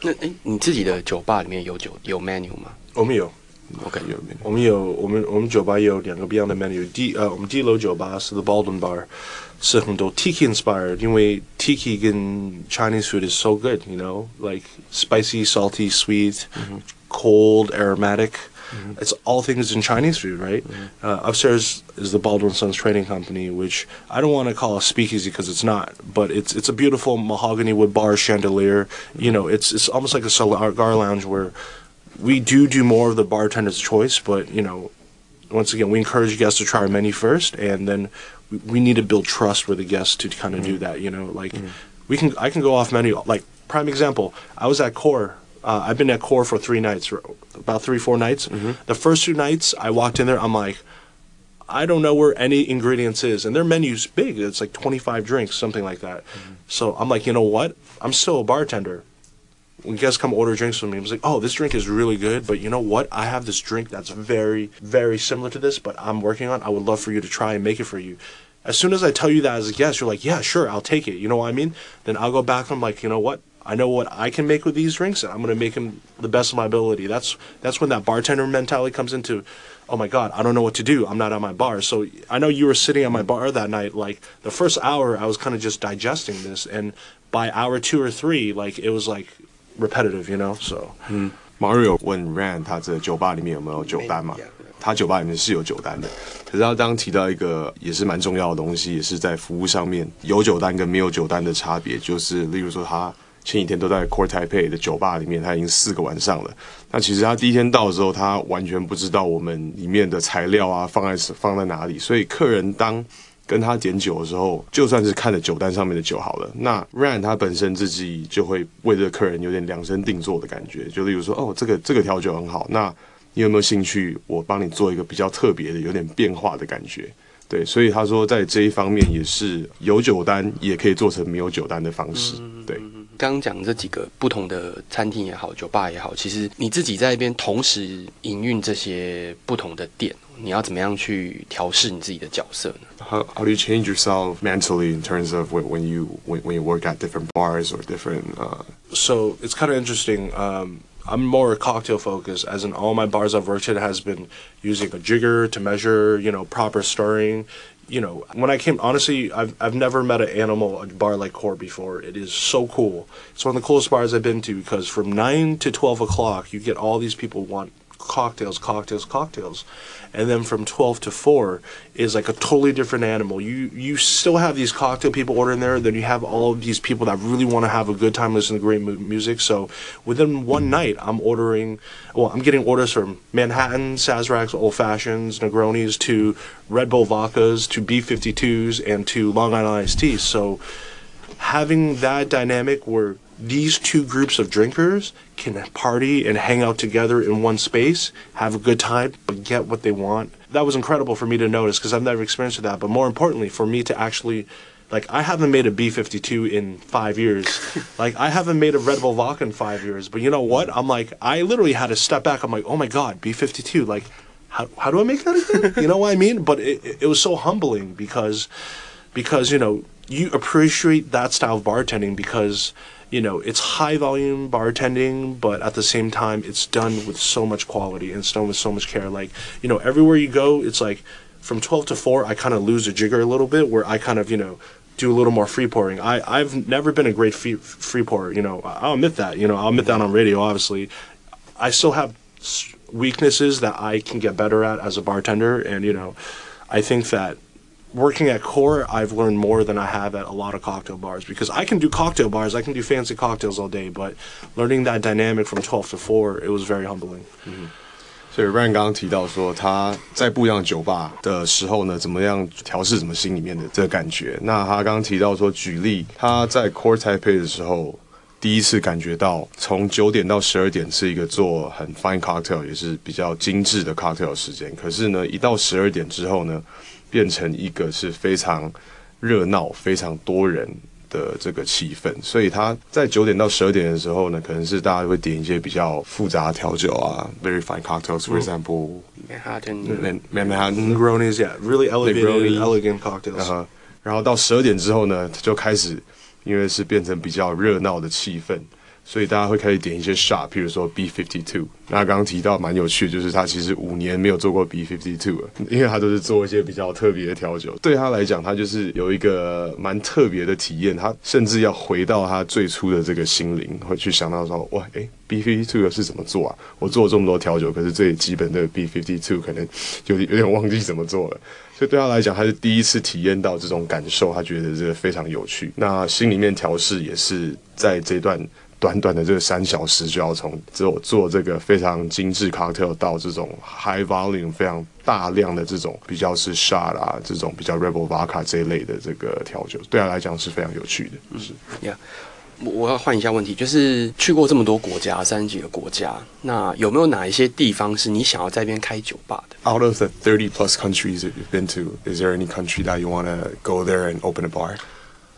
那哎，你自己的酒吧里面有酒有 menu 吗？我们有。OK，有没有？我们有我们我们酒吧也有两个不一样的 menu。第呃，我们第一楼酒吧是 The Baldwin Bar，是很多 Tiki inspired，因为 Tiki 跟 Chinese food is so good，you know，like spicy, salty, sweet, cold, aromatic. It's all things in Chinese food, right? Uh, upstairs is the Baldwin Sons Trading Company, which I don't want to call a speakeasy because it's not, but it's it's a beautiful mahogany wood bar chandelier. You know, it's it's almost like a cigar lounge where we do do more of the bartender's choice, but you know, once again, we encourage guests to try our menu first, and then we, we need to build trust with the guests to kind of do mm-hmm. that. You know, like mm-hmm. we can I can go off menu. Like prime example, I was at Core. Uh, I've been at Core for three nights, about three four nights. Mm-hmm. The first two nights, I walked in there. I'm like. I don't know where any ingredients is, and their menu's big. It's like 25 drinks, something like that. So I'm like, you know what? I'm still a bartender when guys come order drinks from me, I was like, oh, this drink is really good, but you know what? I have this drink that's very, very similar to this, but I'm working on. I would love for you to try and make it for you. As soon as I tell you that as a guest, you're like, yeah, sure, I'll take it. You know what I mean? Then I'll go back. I'm like, you know what? I know what I can make with these drinks, and I'm gonna make them the best of my ability. That's that's when that bartender mentality comes into. Oh my God, I don't know what to do. I'm not at my bar. So I know you were sitting at my bar that night. Like the first hour, I was kind of just digesting this, and by hour two or three, like it was like repetitive, you know. So 嗯 Mario 问 Rand 他这酒吧里面有没有酒单嘛他酒吧里面是有酒单的，可是他刚刚提到一个也是蛮重要的东西，也是在服务上面有酒单跟没有酒单的差别，就是例如说他前几天都在 Core Taipei 的酒吧里面，他已经四个晚上了。那其实他第一天到的时候，他完全不知道我们里面的材料啊放在放在哪里，所以客人当跟他点酒的时候，就算是看着酒单上面的酒好了，那 Ran 他本身自己就会为这个客人有点量身定做的感觉，就例如说，哦，这个这个调酒很好，那你有没有兴趣我帮你做一个比较特别的、有点变化的感觉？对，所以他说在这一方面也是有酒单，也可以做成没有酒单的方式。对，刚刚讲这几个不同的餐厅也好，酒吧也好，其实你自己在一边同时营运这些不同的店，你要怎么样去调试你自己的角色呢？how, how do you change yourself mentally in terms of when, when you when, when you work at different bars or different uh, so it's kind of interesting. Um, I'm more cocktail focused, as in all my bars I've worked at has been using a jigger to measure, you know, proper stirring. You know, when I came, honestly, I've, I've never met an animal, a bar like Core before. It is so cool. It's one of the coolest bars I've been to because from 9 to 12 o'clock, you get all these people want cocktails, cocktails, cocktails. And then from 12 to 4 is like a totally different animal. You you still have these cocktail people ordering there, then you have all of these people that really want to have a good time listening to great mu- music. So within one night, I'm ordering, well, I'm getting orders from Manhattan, Sazeracs, Old Fashions, Negronis to Red Bull Vodkas to B52s and to Long Island Iced Teas. So having that dynamic where these two groups of drinkers can party and hang out together in one space, have a good time, but get what they want. That was incredible for me to notice because I've never experienced that. But more importantly, for me to actually, like, I haven't made a B52 in five years. like, I haven't made a Red Bull vodka in five years. But you know what? I'm like, I literally had to step back. I'm like, oh my God, B52. Like, how, how do I make that again? you know what I mean? But it, it, it was so humbling because because you know you appreciate that style of bartending because you know it's high volume bartending but at the same time it's done with so much quality and it's done with so much care. Like you know everywhere you go it's like from 12 to 4 i kind of lose a jigger a little bit where i kind of you know do a little more free pouring. I i've never been a great free, free pourer you know i'll admit that you know i'll admit that on radio obviously. I still have weaknesses that i can get better at as a bartender and you know i think that working at Core, I've learned more than I have at a lot of cocktail bars because I can do cocktail bars, I can do fancy cocktails all day, but learning that dynamic from 12 to 4, it was very humbling. Mm-hmm. 所以 Ran 刚刚提到说，他在不一样酒吧的时候呢，怎么样调试怎么心里面的这个感觉。那他刚刚提到说，举例他在 Core Taipei 的时候，第一次感觉到从九点到十二点是一个做很 fine cocktail，也是比较精致的 cocktail 时间。可是呢，一到十二点之后呢，变成一个是非常热闹、非常多人的这个气氛，所以他在九点到十二点的时候呢，可能是大家会点一些比较复杂的调酒啊，very fine cocktails，for example，Manhattan Man Manhattan，Negronis, yeah, really elevated, Negroni. elegant cocktails. 然后然后到十二点之后呢，就开始因为是变成比较热闹的气氛，所以大家会开始点一些 shot，譬如说 B fifty two。那刚刚提到蛮有趣，就是他其实五年没有做过 B fifty two 了，因为他都是做一些比较特别的调酒。对他来讲，他就是有一个蛮特别的体验，他甚至要回到他最初的这个心灵，会去想到说，哇，诶 b fifty two 是怎么做啊？我做了这么多调酒，可是最基本的 B fifty two 可能有有点忘记怎么做了。所以对他来讲，他是第一次体验到这种感受，他觉得这个非常有趣。那心里面调试也是在这段短短的这个三小时，就要从做做这个非常精致 cocktail 到这种 high volume 非常大量的这种比较是 shot 啊，这种比较 rebel vodka 这一类的这个调酒，对他来讲是非常有趣的。是。我我要换一下问题，就是去过这么多国家，三十几个国家，那有没有哪一些地方是你想要在这边开酒吧的？Out of the thirty plus countries that you've been to, is there any country that you want to go there and open a bar?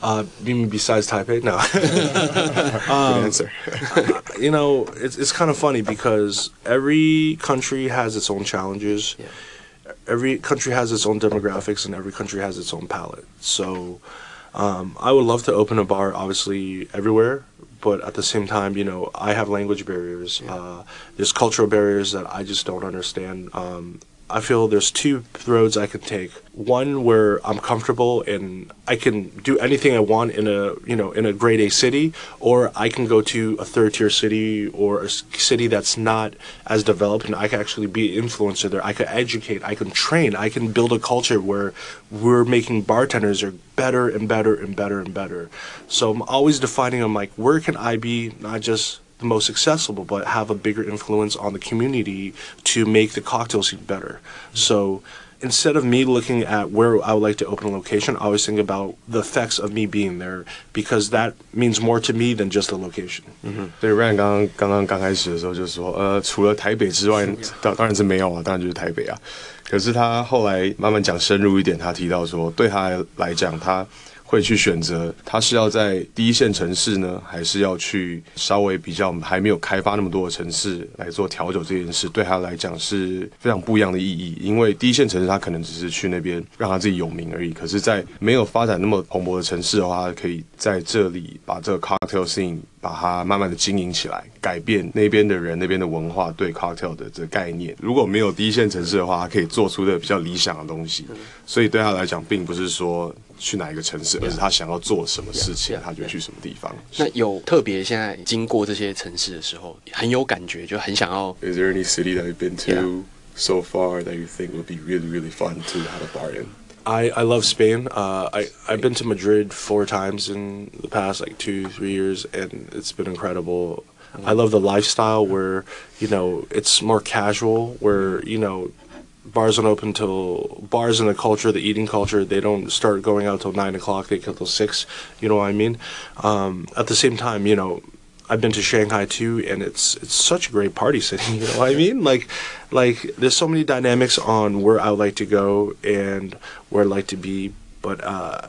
Uh, you mean besides Taipei? No. Good answer. you know, it's it's kind of funny because every country has its own challenges. Yeah. Every country has its own demographics, and every country has its own palate. So, um, I would love to open a bar, obviously everywhere, but at the same time, you know, I have language barriers. Uh, there's cultural barriers that I just don't understand. Um, I feel there's two roads I can take. One where I'm comfortable and I can do anything I want in a you know in a grade A city, or I can go to a third tier city or a city that's not as developed, and I can actually be an influencer there. I can educate, I can train, I can build a culture where we're making bartenders are better and better and better and better. So I'm always defining. I'm like, where can I be not just the most accessible, but have a bigger influence on the community to make the cocktail scene better. So instead of me looking at where I would like to open a location, I always think about the effects of me being there because that means more to me than just the location. Mm-hmm. 嗯哼，对，Ran 刚刚刚刚刚开始的时候就说，呃，除了台北之外，当当然是没有啊，当然就是台北啊。可是他后来慢慢讲深入一点，他提到说，对他来讲，他。Yeah. 会去选择他是要在第一线城市呢，还是要去稍微比较还没有开发那么多的城市来做调酒这件事，对他来讲是非常不一样的意义。因为第一线城市他可能只是去那边让他自己有名而已，可是，在没有发展那么蓬勃的城市的话，可以在这里把这个 cocktail scene 把它慢慢的经营起来，改变那边的人那边的文化对 cocktail 的这个概念。如果没有第一线城市的话，他可以做出的比较理想的东西。所以对他来讲，并不是说去哪一个城市，而是他想要做什么事情他就去什么地方。那有特别现在经过这些城市的时候，很有感觉，就很想要 Is there any city that you've been to so far that you think would be really really fun to have a bar in? I, I love Spain. Uh, I I've been to Madrid four times in the past like two three years, and it's been incredible. I love the lifestyle where you know it's more casual, where you know bars don't open till bars in the culture, the eating culture, they don't start going out till nine o'clock. They kill till six. You know what I mean? Um, at the same time, you know, I've been to Shanghai too, and it's it's such a great party city. You know what I mean? Like, like there's so many dynamics on where I would like to go and where I'd like to be. But uh,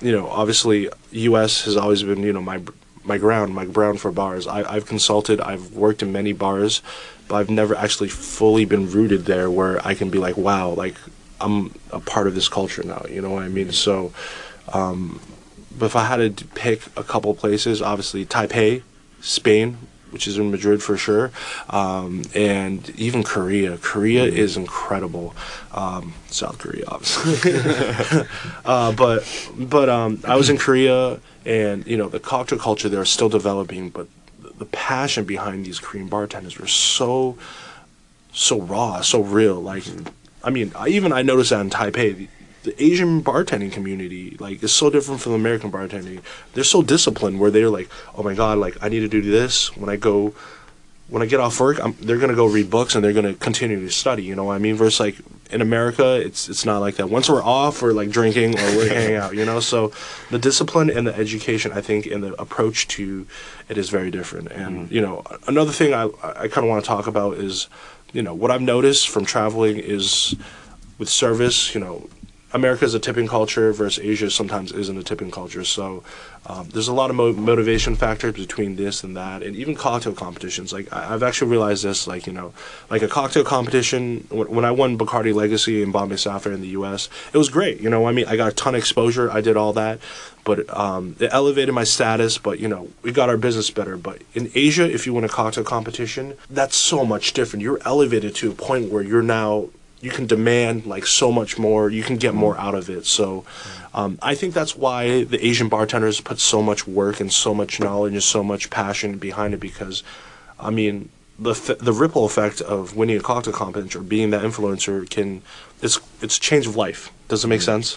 you know, obviously, U.S. has always been you know my my ground, my ground for bars. I, I've consulted, I've worked in many bars, but I've never actually fully been rooted there where I can be like, wow, like I'm a part of this culture now. You know what I mean? So, um, but if I had to pick a couple places, obviously Taipei, Spain, which is in Madrid for sure, um, and even Korea. Korea is incredible. Um, South Korea, obviously. uh, but but um, I was in Korea, and you know the cocktail culture there is still developing, but the, passion behind these Korean bartenders were so so raw, so real. Like, I mean, I, even I noticed that in Taipei, the, Asian bartending community like is so different from the American bartending. They're so disciplined where they're like, oh my god, like I need to do this when I go. When I get off work, I'm, they're gonna go read books and they're gonna continue to study. You know what I mean? Versus like in America, it's it's not like that. Once we're off, we're like drinking or we're hanging out. You know, so the discipline and the education, I think, and the approach to it is very different. And mm-hmm. you know, another thing I I kind of want to talk about is, you know, what I've noticed from traveling is with service. You know, America is a tipping culture versus Asia sometimes isn't a tipping culture. So um, there's a lot of mo- motivation factors between this and that, and even cocktail competitions. Like I- I've actually realized this, like you know, like a cocktail competition. When, when I won Bacardi Legacy and Bombay Sapphire in the U.S., it was great. You know, I mean, I got a ton of exposure. I did all that, but um, it elevated my status. But you know, we got our business better. But in Asia, if you win a cocktail competition, that's so much different. You're elevated to a point where you're now you can demand like so much more. You can get more out of it. So, um, I think that's why the Asian bartenders put so much work and so much knowledge and so much passion behind it. Because, I mean, the f- the ripple effect of winning a cocktail competition or being that influencer can it's it's change of life. Does it make sense?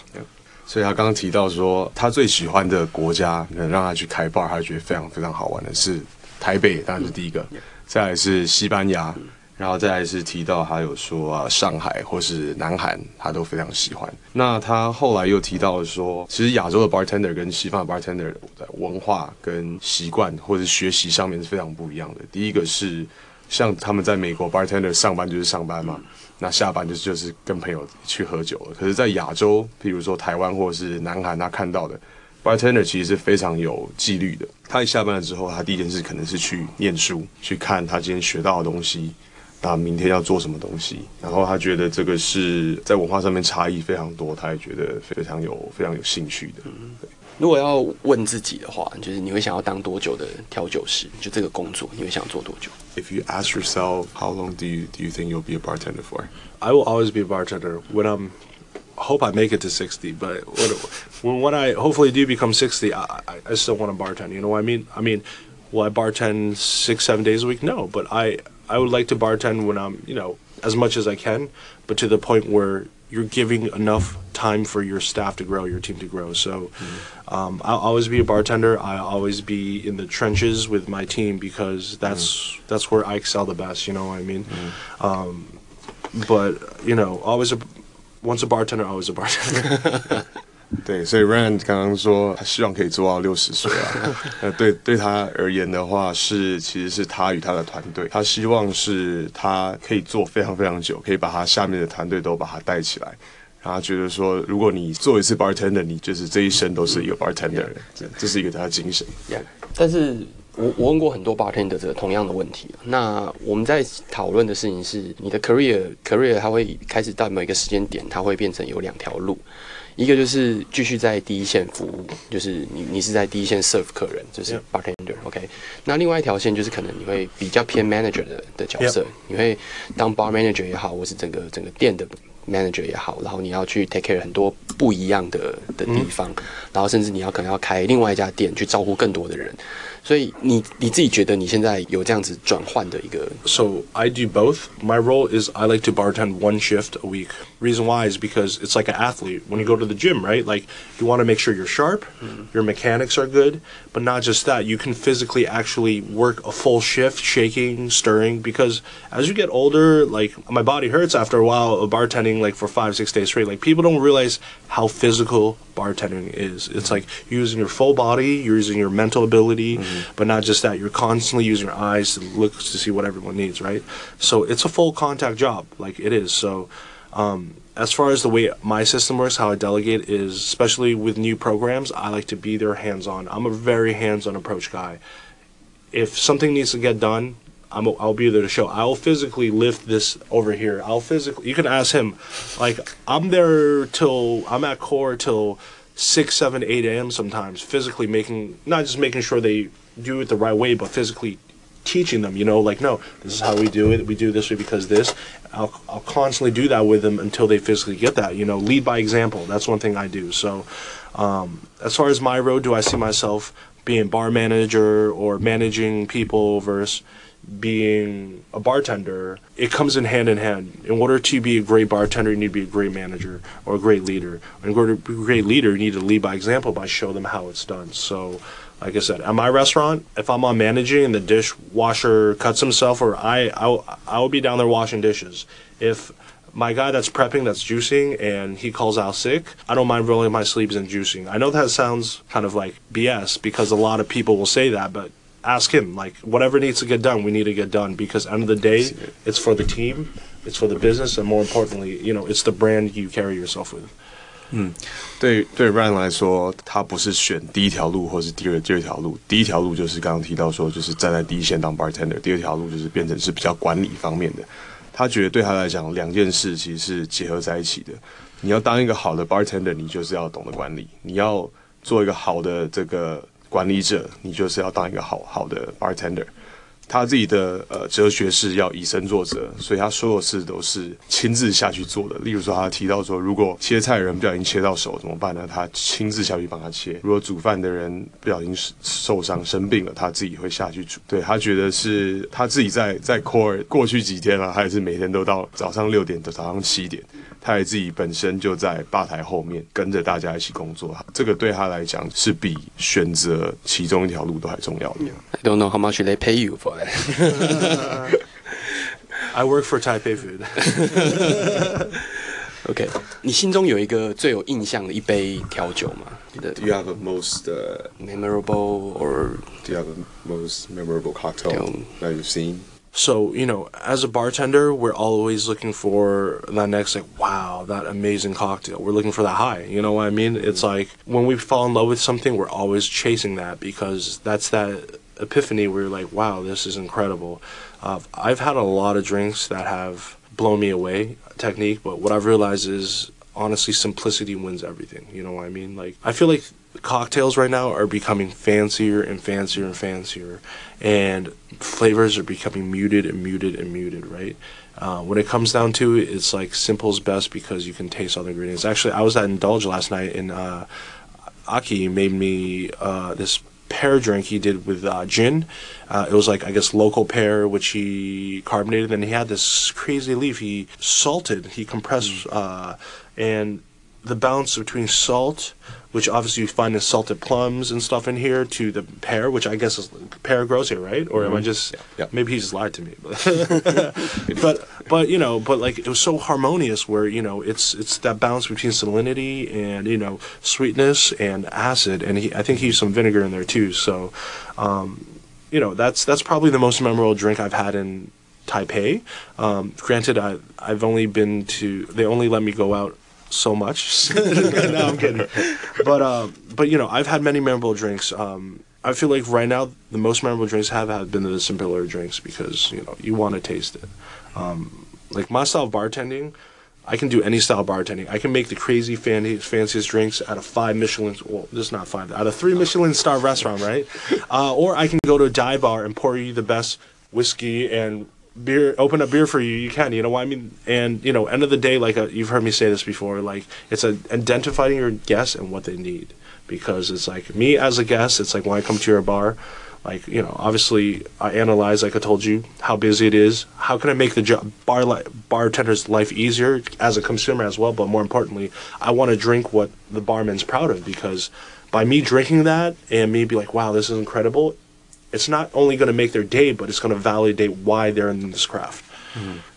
所以他刚刚提到说，他最喜欢的国家能让他去开 bar，他觉得非常非常好玩的是台北，当然是第一个，再来是西班牙， 然后再来是提到还有说啊上海或是南韩，他都非常喜欢。那他后来又提到说，其实亚洲的 bartender 跟西方的 bartender 在文化跟习惯或者学习上面是非常不一样的。第一个是像他们在美国 bartender 上班就是上班嘛，那下班就是就是跟朋友去喝酒了。可是，在亚洲，譬如说台湾或是南韩，他看到的 bartender 其实是非常有纪律的。他一下班了之后，他第一件事可能是去念书，去看他今天学到的东西，那明天要做什么东西。然后他觉得这个是在文化上面差异非常多，他也觉得非常有非常有兴趣的。对如果要问自己的话，就是你会想要当多久的调酒师？就这个工作，你会想做多久？If you ask yourself, how long do you do you think you'll be a bartender for? I will always be a bartender when I'm. Hope I make it to 60, but when, when when I hopefully do become 60, I, I, I still want to bartend. You know what I mean? I mean, will I bartend six, seven days a week? No, but I I would like to bartend when I'm you know as much as I can, but to the point where you're giving enough time for your staff to grow, your team to grow. So, um, I'll always be a bartender. I'll always be in the trenches with my team because that's that's where I excel the best. You know what I mean? Um, but you know, always a once a bartender, always a bartender. 对，所以 Rand 刚刚说他希望可以做到六十岁啊。呃，对对他而言的话，是其实是他与他的团队，他希望是他可以做非常非常久，可以把他下面的团队都把他带起来。然后他觉得说，如果你做一次 bartender，你就是这一生都是一个 bartender，这这是一个他的精神。Yeah，但是我我问过很多 bartender 这个同样的问题。那我们在讨论的事情是，你的 career career 它会开始到某一个时间点，它会变成有两条路。一个就是继续在第一线服务，就是你你是在第一线 serve 客人，就是 bartender，OK、那另外一条线就是可能你会比较偏 manager 的的角色你会当 bar manager 也好，或是整个整个店的 manager 也好，然后你要去 take care 很多不一样的的地方，然后甚至你要可能要开另外一家店去照顾更多的人。所以你你自己觉得你现在有这样子转换的一个 so I do both. My role is I like to bartend one shift a week. Reason why is because it's like an athlete. When you go to the gym, right? Like you want to make sure you're sharp, mm-hmm. your mechanics are good, but not just that. You can physically actually work a full shift, shaking, stirring. Because as you get older, like my body hurts after a while of bartending, like for five, six days straight. Like people don't realize how physical bartending is. It's mm-hmm. like you're using your full body, you're using your mental ability, mm-hmm. but not just that. You're constantly using your eyes to look to see what everyone needs, right? So it's a full contact job, like it is. So um, as far as the way my system works, how I delegate is, especially with new programs, I like to be there hands on. I'm a very hands on approach guy. If something needs to get done, I'm, I'll be there to show. I'll physically lift this over here. I'll physically. You can ask him. Like I'm there till I'm at core till six, seven, eight a.m. Sometimes physically making not just making sure they do it the right way, but physically teaching them. You know, like no, this is how we do it. We do this way because this. I'll I'll constantly do that with them until they physically get that. You know, lead by example. That's one thing I do. So, um, as far as my road, do I see myself being bar manager or managing people versus being a bartender, it comes in hand in hand. In order to be a great bartender, you need to be a great manager or a great leader. In order to be a great leader, you need to lead by example by show them how it's done. So, like I said, at my restaurant, if I'm on managing and the dishwasher cuts himself, or I, I, I will be down there washing dishes. If my guy that's prepping, that's juicing, and he calls out sick, I don't mind rolling my sleeves and juicing. I know that sounds kind of like BS because a lot of people will say that, but ask him. Like, whatever needs to get done, we need to get done because end of the day, it's for the team, it's for the business, and more importantly, you know, it's the brand you carry yourself with. 嗯对对 Ryan 来说，他不是选第一条路或是第二第二条路。第一条路就是刚刚提到说，就是站在第一线当 bartender；第二条路就是变成是比较管理方面的。他觉得对他来讲，两件事其实是结合在一起的。你要当一个好的 bartender，你就是要懂得管理；你要做一个好的这个管理者，你就是要当一个好好的 bartender。他自己的呃哲学是要以身作则，所以他所有事都是亲自下去做的。例如说，他提到说，如果切菜的人不小心切到手怎么办呢？他亲自下去帮他切。如果煮饭的人不小心受伤生病了，他自己会下去煮。对他觉得是他自己在在 core 过去几天了，他也是每天都到早上六点到早上七点，他也自己本身就在吧台后面跟着大家一起工作。这个对他来讲是比选择其中一条路都还重要的。I don't know how much they pay you for that. I work for Taipei Food. OK，你心中有一个最有印象的一杯调酒吗？Do you have a most uh, memorable or Do you have a most memorable cocktail Um, that you've seen? So, you know, as a bartender, we're always looking for that next, like, wow, that amazing cocktail. We're looking for that high. You know what I mean? It's like when we fall in love with something, we're always chasing that because that's that epiphany where you're like, wow, this is incredible. Uh, I've had a lot of drinks that have blown me away, technique, but what I've realized is honestly, simplicity wins everything. You know what I mean? Like, I feel like cocktails right now are becoming fancier and fancier and fancier, and flavors are becoming muted and muted and muted. Right. Uh, when it comes down to it, it's like simple's best because you can taste all the ingredients. Actually, I was at Indulge last night, and uh, Aki made me uh, this pear drink he did with uh, gin. Uh, it was like I guess local pear, which he carbonated, and he had this crazy leaf he salted, he compressed, uh, and the balance between salt, which obviously you find in salted plums and stuff in here, to the pear, which I guess is pear grows here, right? Or am I just Yeah. maybe he just lied to me? But, but but you know, but like it was so harmonious where you know it's it's that balance between salinity and you know sweetness and acid, and he I think he used some vinegar in there too. So, um, you know, that's that's probably the most memorable drink I've had in Taipei. Um, granted, I I've only been to they only let me go out so much. no, I'm kidding. But um, but you know, I've had many memorable drinks. Um, I feel like right now the most memorable drinks have had been the simpler drinks because you know you want to taste it. Um, like my style of bartending, I can do any style of bartending. I can make the crazy fancy, fanciest drinks out of five Michelin, well, just not five, out of three Michelin star restaurant, right? Uh, or I can go to a dive bar and pour you the best whiskey and beer, open a beer for you. You can, you know what I mean? And you know, end of the day, like uh, you've heard me say this before, like it's a, identifying your guests and what they need. Because it's like me as a guest, it's like when I come to your bar, like you know, obviously I analyze, like I told you, how busy it is. How can I make the job bar li- bartender's life easier as a consumer as well? But more importantly, I want to drink what the barman's proud of because by me drinking that and me be like, wow, this is incredible. It's not only going to make their day, but it's going to validate why they're in this craft.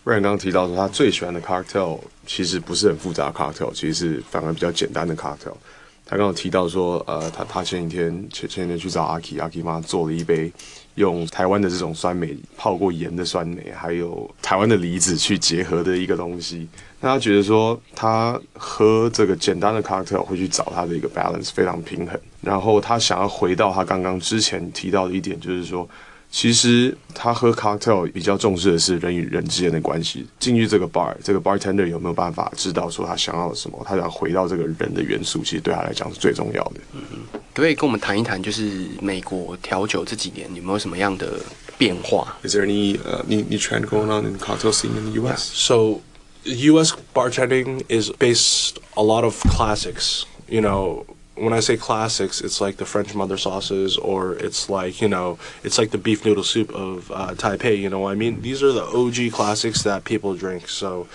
Ryan 刚刚提到说，他最喜欢的 cocktail 其实不是很复杂的 cocktail，其实是反而比较简单的 cocktail。他刚刚提到说，呃，他他前几天前前几天去找阿 k 阿 k 妈做了一杯用台湾的这种酸梅泡过盐的酸梅，还有台湾的梨子去结合的一个东西。那他觉得说，他喝这个简单的 cocktail 会去找他的一个 balance 非常平衡。然后他想要回到他刚刚之前提到的一点，就是说。其实他喝 cocktail 比较重视的是人与人之间的关系。进去这个 bar，这个 bartender 有没有办法知道说他想要什么？他想回到这个人的元素，其实对他来讲是最重要的。可不可以跟我们谈一谈，就是美国调酒这几年有没有什么样的变化？Is there any uh, new, new trend going on in cocktail scene in the U.S.? So, U.S. bartending is based a lot of classics. You know, when I say classics, it's like the French mother sauces, or it's like you know, it's like the beef noodle soup of uh, Taipei. You know what I mean? These are the OG classics that people drink. So.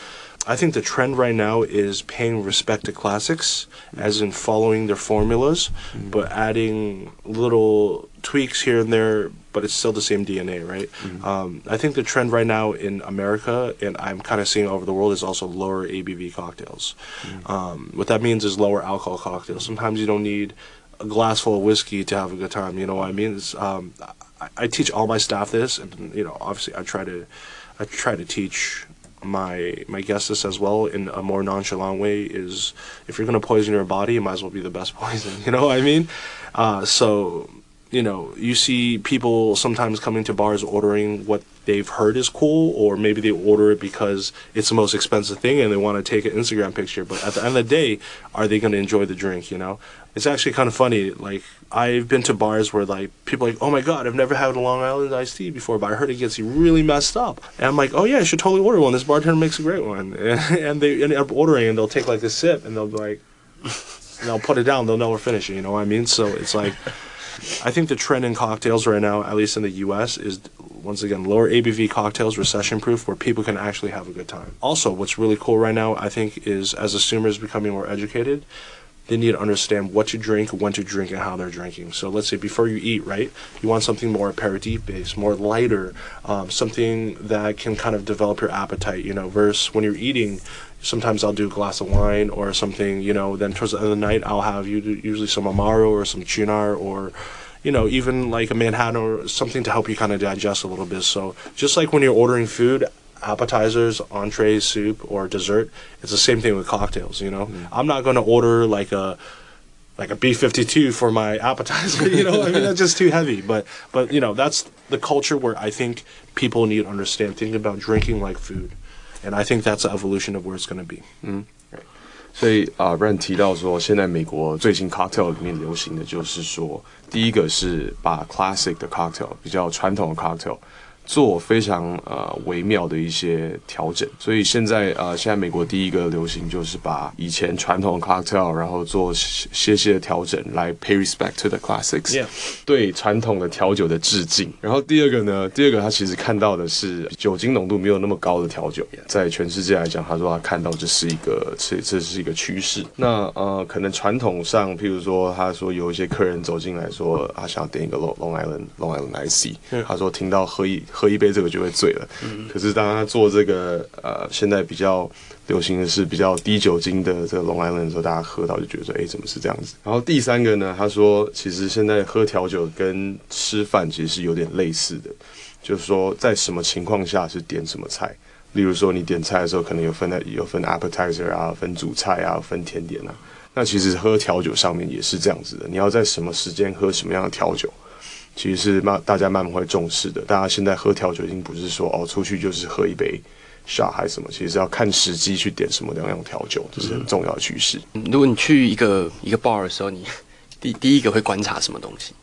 I think the trend right now is paying respect to classics, as in following their formulas, but adding little tweaks here and there, but it's still the same DNA, right? Um, I think the trend right now in America, and I'm kind of seeing over the world, is also lower ABV cocktails. Um, what that means is lower alcohol cocktails. Sometimes you don't need a glass full of whiskey to have a good time. You know what I mean? Um, I, I teach all my staff this, and you know, obviously, I try to, I try to teach my my guests this as well in a more nonchalant way. Is if you're gonna poison your body, it might as well be the best poison. You know what I mean? Uh, so you know, you see people sometimes coming to bars ordering what they've heard is cool, or maybe they order it because it's the most expensive thing and they want to take an Instagram picture. But at the end of the day, are they going to enjoy the drink? You know, it's actually kind of funny. Like I've been to bars where like people like, oh my god, I've never had a Long Island iced tea before, but I heard it gets you really messed up. And I'm like, oh yeah, I should totally order one. This bartender makes a great one. And they end up ordering and they'll take like this sip and they'll be like, and they'll put it down. They'll never finish it. You know what I mean? So it's like. I think the trend in cocktails right now, at least in the U.S., is once again lower ABV cocktails, recession proof, where people can actually have a good time. Also, what's really cool right now, I think, is as consumers becoming more educated, they need to understand what to drink, when to drink, and how they're drinking. So let's say before you eat, right, you want something more aperitif based, more lighter, um, something that can kind of develop your appetite, you know, versus when you're eating. Sometimes I'll do a glass of wine or something, you know. Then towards the end of the night, I'll have you usually some amaro or some Cynar or you know, even like a Manhattan or something to help you kind of digest a little bit. So just like when you're ordering food, appetizers, entrees, soup, or dessert, it's the same thing with cocktails. You know, I'm not going to order like a like a B52 for my appetizer. You know, I mean that's just too heavy. But but you know that's the culture where I think people need to understand thinking about drinking like food, and I think that's the evolution of where it's going to be. 所以啊、r a n 提到说，现在美国最近 cocktail 里面流行的就是说，第一个是把 classic 的 cocktail 比较传统的 cocktail 做非常呃微妙的一些调整。所以现在呃，现在美国第一个流行就是把以前传统的 cocktail，然后做些些的调整，来 pay respect to the classics。对传统的调酒的致敬。然后第二个呢，第二个他其实看到的是酒精浓度没有那么高的调酒，在全世界来讲，他说他看到这是一个这这是一个趋势。那呃，可能传统上，譬如说，他说有一些客人走进来说，他想要点一个 Long Island Long Island Ice，他说听到喝一喝一杯这个就会醉了。可是当他做这个呃，现在比较。流行的是比较低酒精的这个 Long Island 的时候，大家喝到就觉得说，哎，怎么是这样子？然后第三个呢，他说，其实现在喝调酒跟吃饭其实是有点类似的，就是说在什么情况下是点什么菜。例如说，你点菜的时候可能有分的有分 appetizer 啊，分主菜啊，分甜点啊。那其实喝调酒上面也是这样子的，你要在什么时间喝什么样的调酒，其实是慢大家慢慢会重视的。大家现在喝调酒已经不是说哦出去就是喝一杯。shot 还是什么，其实是要看时机去点什么样样调酒，这是很重要的趋势。嗯如果你去一个一个 bar 的时候，你第第一个会观察什么东西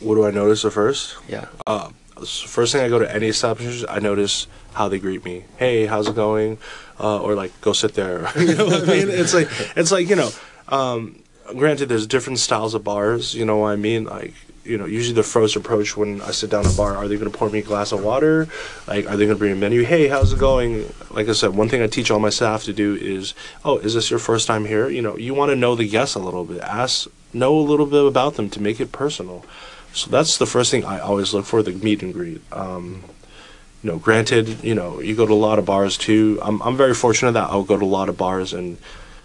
What do I notice the first?？Yeah，Uh, first thing I go to any establishment, I notice how they greet me. Hey, how's it going? Uh, or like, go sit there. you know what I mean? It's like, it's like you know. Um, granted, there's different styles of bars. You know what I mean? Like, you know, usually the first approach when I sit down at a bar, are they going to pour me a glass of water? Like, are they going to bring a menu? Hey, how's it going? Like I said, one thing I teach all my staff to do is, oh, is this your first time here? You know, you want to know the guests a little bit. Ask, know a little bit about them to make it personal. So that's the first thing I always look for the meet and greet. Um, you know, granted, you know, you go to a lot of bars too. I'm, I'm very fortunate that I'll go to a lot of bars and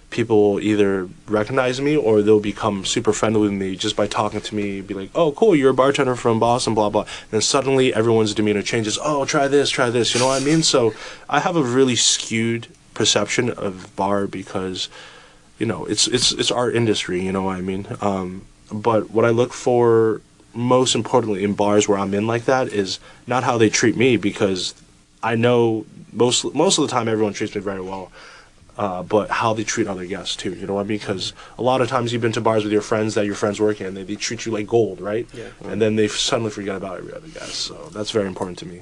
people either recognize me or they'll become super friendly with me just by talking to me, be like, oh, cool, you're a bartender from Boston, blah, blah. And then suddenly everyone's demeanor changes. Oh, try this, try this. You know what I mean? So I have a really skewed perception of bar because, you know, it's, it's, it's our industry, you know what I mean? Um, but what I look for most importantly in bars where I'm in like that is not how they treat me because I know most most of the time everyone treats me very well, uh, but how they treat other guests too. You know what I mean? Because a lot of times you've been to bars with your friends that your friends work in, they, they treat you like gold, right? Yeah. And then they suddenly forget about every other guest. So that's very important to me.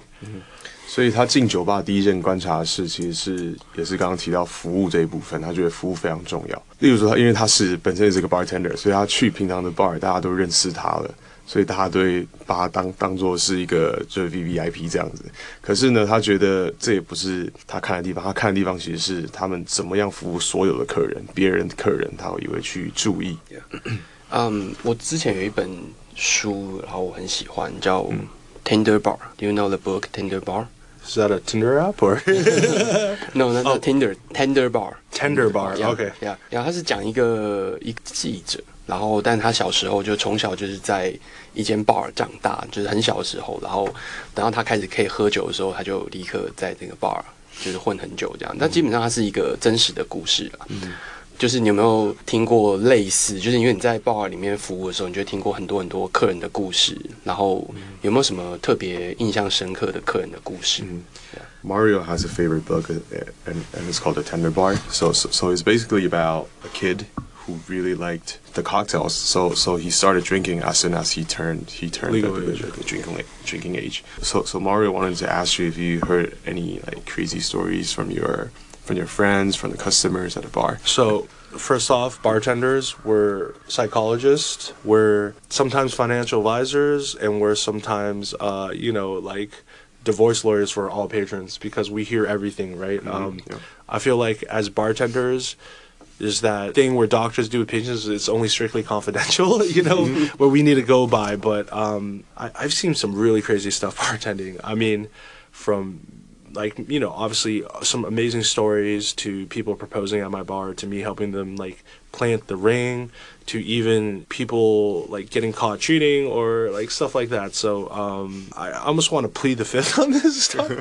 所以他进酒吧第一件观察的事，其实是也是刚刚提到服务这一部分，他觉得服务非常重要。例如说，他因为他是本身也是个 bartender，所以他去平常的 bar，大家都认识他了， 所以大家都会把它当当做是一个就是 V V I P 这样子。可是呢，他觉得这也不是他看的地方，他看的地方其实是他们怎么样服务所有的客人，别人的客人他也会去注意。嗯，我之前有一本书，然后我很喜欢，叫《Tender Bar》。Do you know the book Tender Bar? Is that a Tinder app or No, 那哦是 Tinder Tender Bar。Tender bar? Okay. 呀，然后他是讲一个一个记者，然后但他小时候就从小就是在一间 bar 长大，就是很小的时候，然后等到他开始可以喝酒的时候，他就立刻在这个 bar 就是混很久这样。但基本上它是一个真实的故事嗯。就是你有没有听过类似？就是因为你在 bar 里面服务的时候，你就听过很多很多客人的故事，然后有没有什么特别印象深刻的客人的故事？Mario has a favorite book, uh, and, and it's called The Tender Bar. So, so, so it's basically about a kid who really liked the cocktails. So, so he started drinking as soon as he turned he turned Legal the, the- age. the drinking la- drinking age. So, so Mario wanted to ask you if you heard any like crazy stories from your from your friends, from the customers at the bar. So, first off, bartenders were psychologists, we're sometimes financial advisors, and we're sometimes, uh, you know, like divorce lawyers for all patrons because we hear everything, right? Um, yeah. I feel like as bartenders, there's that thing where doctors do with patients, it's only strictly confidential, you know, where we need to go by. But um, I, I've seen some really crazy stuff bartending. I mean, from like you know obviously some amazing stories to people proposing at my bar to me helping them like plant the ring to even people like getting caught cheating or like stuff like that so um, I almost want to plead the fifth on this stuff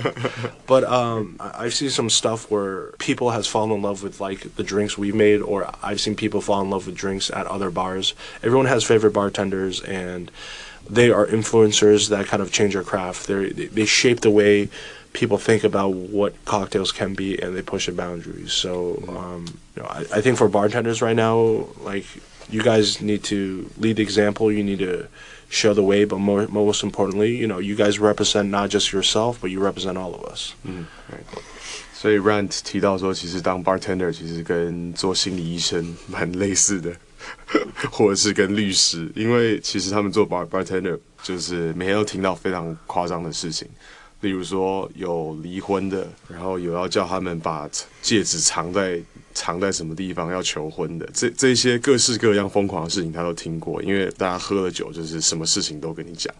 but um, I- I've seen some stuff where people has fallen in love with like the drinks we've made or I've seen people fall in love with drinks at other bars everyone has favorite bartenders and they are influencers that kind of change our craft. They they shape the way people think about what cocktails can be and they push the boundaries. So, um, you know, I, I think for bartenders right now, like you guys need to lead the example. You need to show the way, but more, most importantly, you know, you guys represent not just yourself, but you represent all of us. 嗯，所以 Ran 提到说，其实当 bar bartender 就是每天都听到非常夸张的事情。例如说有离婚的，然后有要叫他们把戒指藏在藏在什么地方要求婚的，这这些各式各样疯狂的事情他都听过，因为大家喝了酒就是什么事情都跟你讲。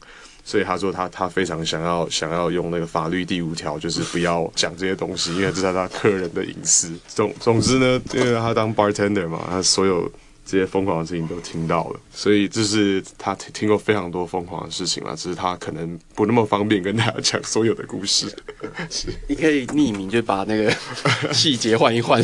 所以他说他他非常想要想要用那个法律第五条，就是不要讲这些东西，因为这是他客人的隐私。总总之呢，因为他当 bartender 嘛，他所有这些疯狂的事情都听到了，所以就是他听听过非常多疯狂的事情了，只是他可能不那么方便跟大家讲所有的故事。是 你可以匿名，就把那个细节换一换。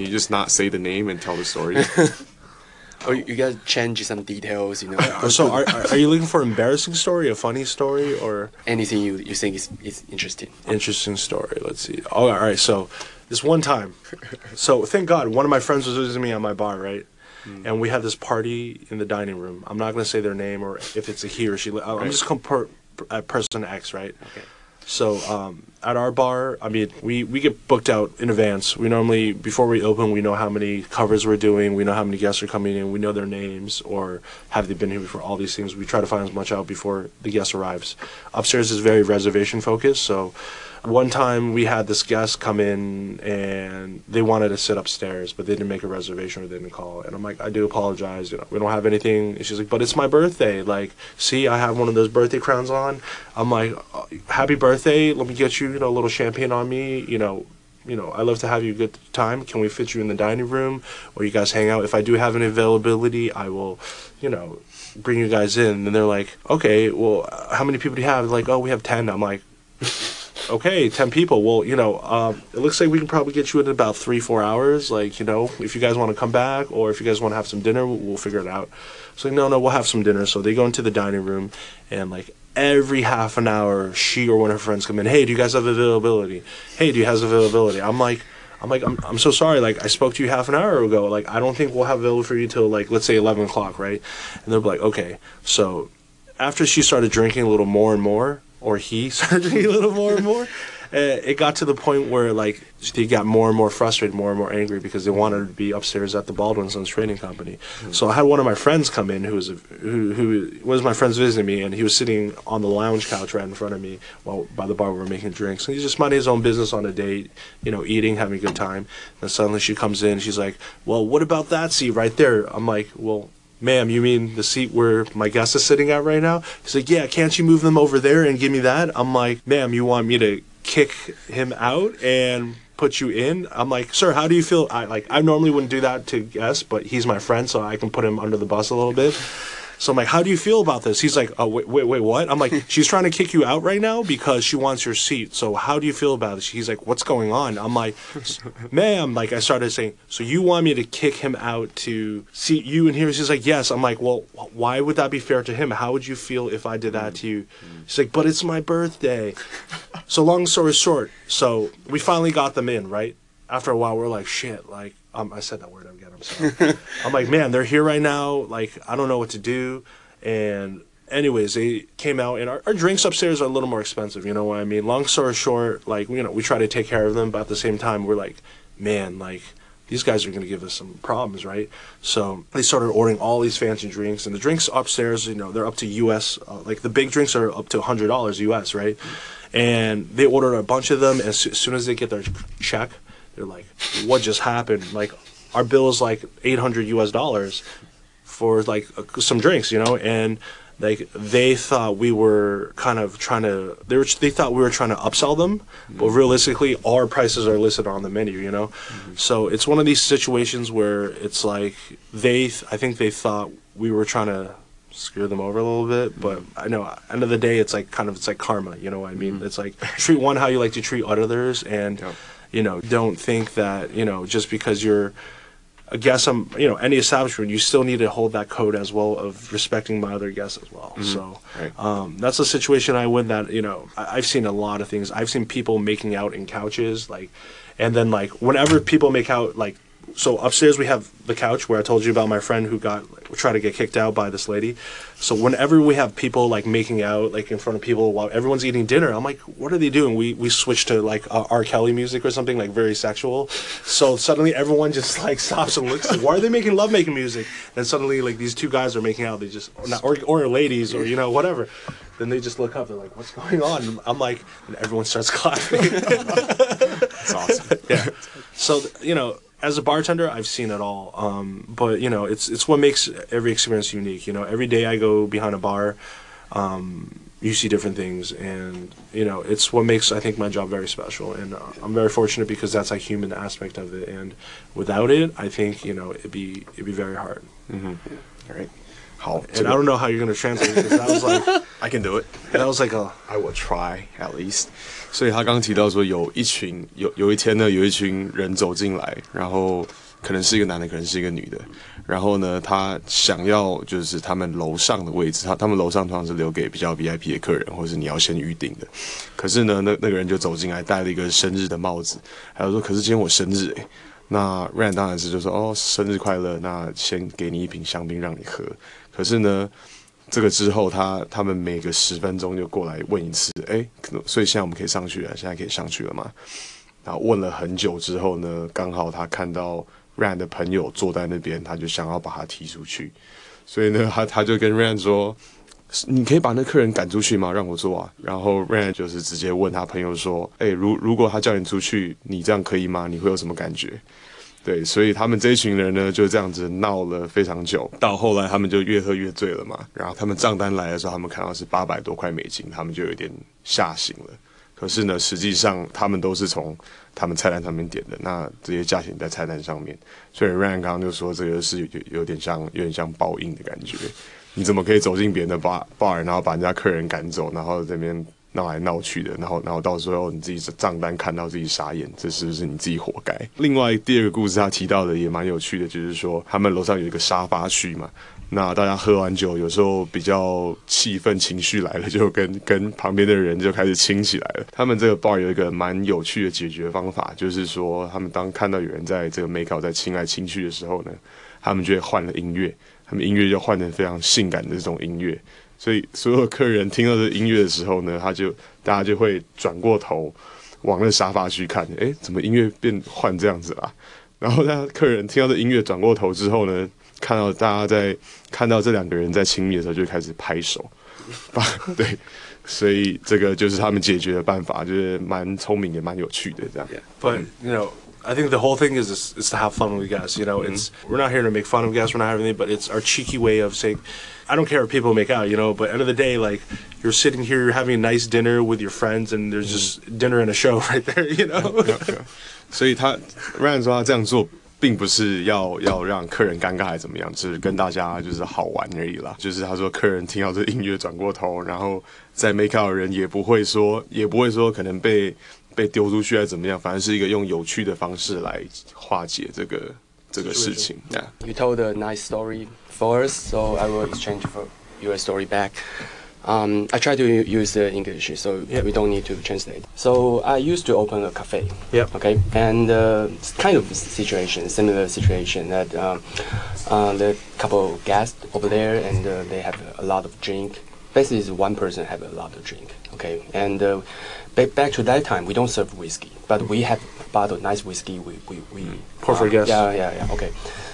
，Can you just not say the name and tell the story？Or you gotta change some details, you know. So, are, are are you looking for an embarrassing story, a funny story, or anything you you think is is interesting? interesting story? Let's see. Oh, all right. So, this one time, so thank God, one of my friends was visiting me at my bar, right? And we had this party in the dining room. I'm not gonna say their name or if it's a he or she. I'm just gonna put uh, person X, right? Okay. So um, at our bar, I mean, we, we get booked out in advance. We normally, before we open, we know how many covers we're doing. We know how many guests are coming in. We know their names or have they been here before. All these things. We try to find as much out before the guest arrives. Upstairs is very reservation focused. So one time we had this guest come in and they wanted to sit upstairs, but they didn't make a reservation or they didn't call. And I'm like, I do apologize. You know, we don't have anything. And she's like, but it's my birthday. Like, see, I have one of those birthday crowns on. I'm like, "Uh, happy birthday. Let me get you, you know, a little champagne on me. You know, you know, I love to have you a good time. Can we fit you in the dining room or you guys hang out? If I do have an availability, I will, you know, bring you guys in. And they're like, okay, well, how many people do you have? Like, oh, we have 10. I'm like, okay, 10 people. Well, you know, um, it looks like we can probably get you in about three, four hours. Like, you know, if you guys want to come back or if you guys want to have some dinner, we'll, we'll figure it out. So, no, no, we'll have some dinner. So they go into the dining room and, like, every half an hour, she or one of her friends come in. Hey, do you guys have availability? Hey, do you have availability? I'm like, I'm like, I'm, I'm so sorry. Like, I spoke to you half an hour ago. Like, I don't think we'll have available for you till like, let's say 11 o'clock, right? And they'll be like, okay. So after she started drinking a little more and more, or he started drinking a little more and more, uh, it got to the point where like they got more and more frustrated, more and more angry because they wanted to be upstairs at the Baldwin Sons Trading Company. So I had one of my friends come in who was a, who who was my friends visiting me, and he was sitting on the lounge couch right in front of me while by the bar we were making drinks. And he's just minding his own business on a date, you know, eating, having a good time. And suddenly she comes in, she's like, "Well, what about that seat right there?" I'm like, "Well." Ma'am, you mean the seat where my guest is sitting at right now? He's like, Yeah, can't you move them over there and give me that? I'm like, Ma'am, you want me to kick him out and put you in? I'm like, Sir, how do you feel? I like I normally wouldn't do that to guests, but he's my friend, so I can put him under the bus a little bit. So I'm like, how do you feel about this? He's like, oh, wait, wait, wait, what? I'm like, she's trying to kick you out right now because she wants your seat. So how do you feel about this? He's like, what's going on? I'm like, ma'am, like I started saying, so you want me to kick him out to seat you in here? She's like, yes. I'm like, well, why would that be fair to him? How would you feel if I did that to you? She's like, but it's my birthday. So long story short, so we finally got them in, right? After a while, we're like, shit, like, um, I said that word I'm like, man, they're here right now. Like, I don't know what to do. And anyways, they came out, and our, our drinks upstairs are a little more expensive. You know what I mean? Long story short, like, you know, we try to take care of them, but at the same time, we're like, man, like, these guys are going to give us some problems, right? So they started ordering all these fancy drinks, and the drinks upstairs, you know, they're up to US, uh, like the big drinks are up to hundred dollars US, right? And they ordered a bunch of them, and as soon as they get their check, they're like, "What just happened?" Like, our bill is like eight hundred US dollars for like some drinks, you know, and like they thought we were kind of trying to they were they thought we were trying to upsell them, but mm-hmm. realistically our prices are listed on the menu, you know. Mm-hmm. So it's one of these situations where it's like they th- I think they thought we were trying to screw them over a little bit, mm-hmm. but I know end of the day it's like kind of it's like karma, you know what I mean? It's like treat one how you like to treat others and Yep. you know, don't think that, you know, just because you're guest, um, you know, any establishment, you still need to hold that code as well of respecting my other guests as well. So Right. um, that's a situation I win that you know I, I've seen a lot of things. I've seen people making out in couches, like, and then like whenever people make out, like, so upstairs we have the couch where I told you about my friend who got like, tried to get kicked out by this lady. So whenever we have people like making out like in front of people while everyone's eating dinner, I'm like, what are they doing? We we switch to like uh, R. Kelly music or something like very sexual. So suddenly everyone just like stops and looks. Like, Why are they making love making music? Then suddenly like these two guys are making out. They just or, not, or or ladies or you know whatever. Then they just look up. They're like, what's going on? I'm like, and everyone starts clapping. That's awesome. yeah. So you know, as a bartender, I've seen it all. Um, but you know, it's it's what makes every experience unique. You know, every day I go behind a bar, um, you see different things, and you know, it's what makes I think my job very special. And uh, I'm very fortunate because that's a human aspect of it. And without it, I think you know it'd be it'd be very hard. All right. 好，And I don't know how you're gonna translate because that was like I can do it. that was like a I will try at least。所以他刚刚提到说，有一群有有一天呢，有一群人走进来，然后可能是一个男的，可能是一个女的，然后呢，他想要就是他们楼上的位置，他他们楼上通常是留给比较 VIP 的客人，或是你要先预定的。可是呢，那那个人就走进来，戴了一个生日的帽子，还有说，可是今天我生日诶、那 Ran 当然是就说哦，生日快乐，那先给你一瓶香槟让你喝。可是呢，这个之后他他们每个十分钟就过来问一次，哎，可能所以现在我们可以上去了，现在可以上去了吗？然后问了很久之后呢，刚好他看到 Rand 的朋友坐在那边，他就想要把他踢出去，所以呢，他他就跟 Rand 说。你可以把那客人赶出去吗？让我做啊。然后 Rand 就是直接问他朋友说：“哎、如如果他叫你出去，你这样可以吗？你会有什么感觉？”对，所以他们这一群人呢，就这样子闹了非常久，到后来他们就越喝越醉了嘛。然后他们账单来的时候，他们看到是八百多块美金，他们就有点吓醒了。可是呢，实际上他们都是从他们菜单上面点的，那这些价钱在菜单上面。所以 Ryan 刚刚就说，这个是有有点像有点像报应的感觉。你怎么可以走进别人的 bar bar，然后把人家客人赶走，然后这边闹来闹去的，然后然后到时候你自己账单看到自己傻眼，这是不是你自己活该？另外第二个故事他提到的也蛮有趣的，就是说他们楼上有一个沙发区嘛。那大家喝完酒，有时候比较气氛情绪来了，就跟 跟旁边的人就开始亲起来了。他们这个 bar 有一个蛮有趣的解决方法，就是说他们当看到有人在这个 make out 在亲来亲去的时候呢，他们就会换了音乐，他们音乐就换成非常性感的这种音乐，所以所有客人听到这音乐的时候呢，他就大家就会转过头往那沙发去看，哎，怎么音乐变换这样子啦？然后当客人听到这音乐转过头之后呢，看到大家在看到这两个人在亲密的时候，就开始拍手，把对，所以这个就是他们解决的办法，就是蛮聪明也蛮有趣的这样。But you know, I think the whole thing is is, to have fun with guests. You know, it's we're not here to make fun of guests. We're not having anything, but it's our cheeky way of saying, I don't care if people make out. You know, but end of the day, like you're sitting here, you're having a nice dinner with your friends, and there's just dinner and a show right there. You know. 所以他 Ryan 说他这样做并不是要要让客人尴尬还是怎么样，只是跟大家就是好玩而已啦。就是他说客人听到这音乐转过头，然后在 make out 的人也不会说也不会说可能被被丢出去还是怎么样，反正是一个用有趣的方式来化解这个这个事情。Yeah. You told a nice story for us, so I will exchange for your story back. Um, I try to u- use the English, so Yep. we don't need to translate. So I used to open a cafe. Yep. Okay, and uh, it's kind of situation, similar situation that um, uh, the couple guests over there, and uh, they have a lot of drink. Basically, is one person have a lot of drink. Okay, and uh, ba- back to that time, we don't serve whiskey, but we have bottle nice whiskey. We we, we Pour for uh, guests. Yeah, yeah, yeah. Okay,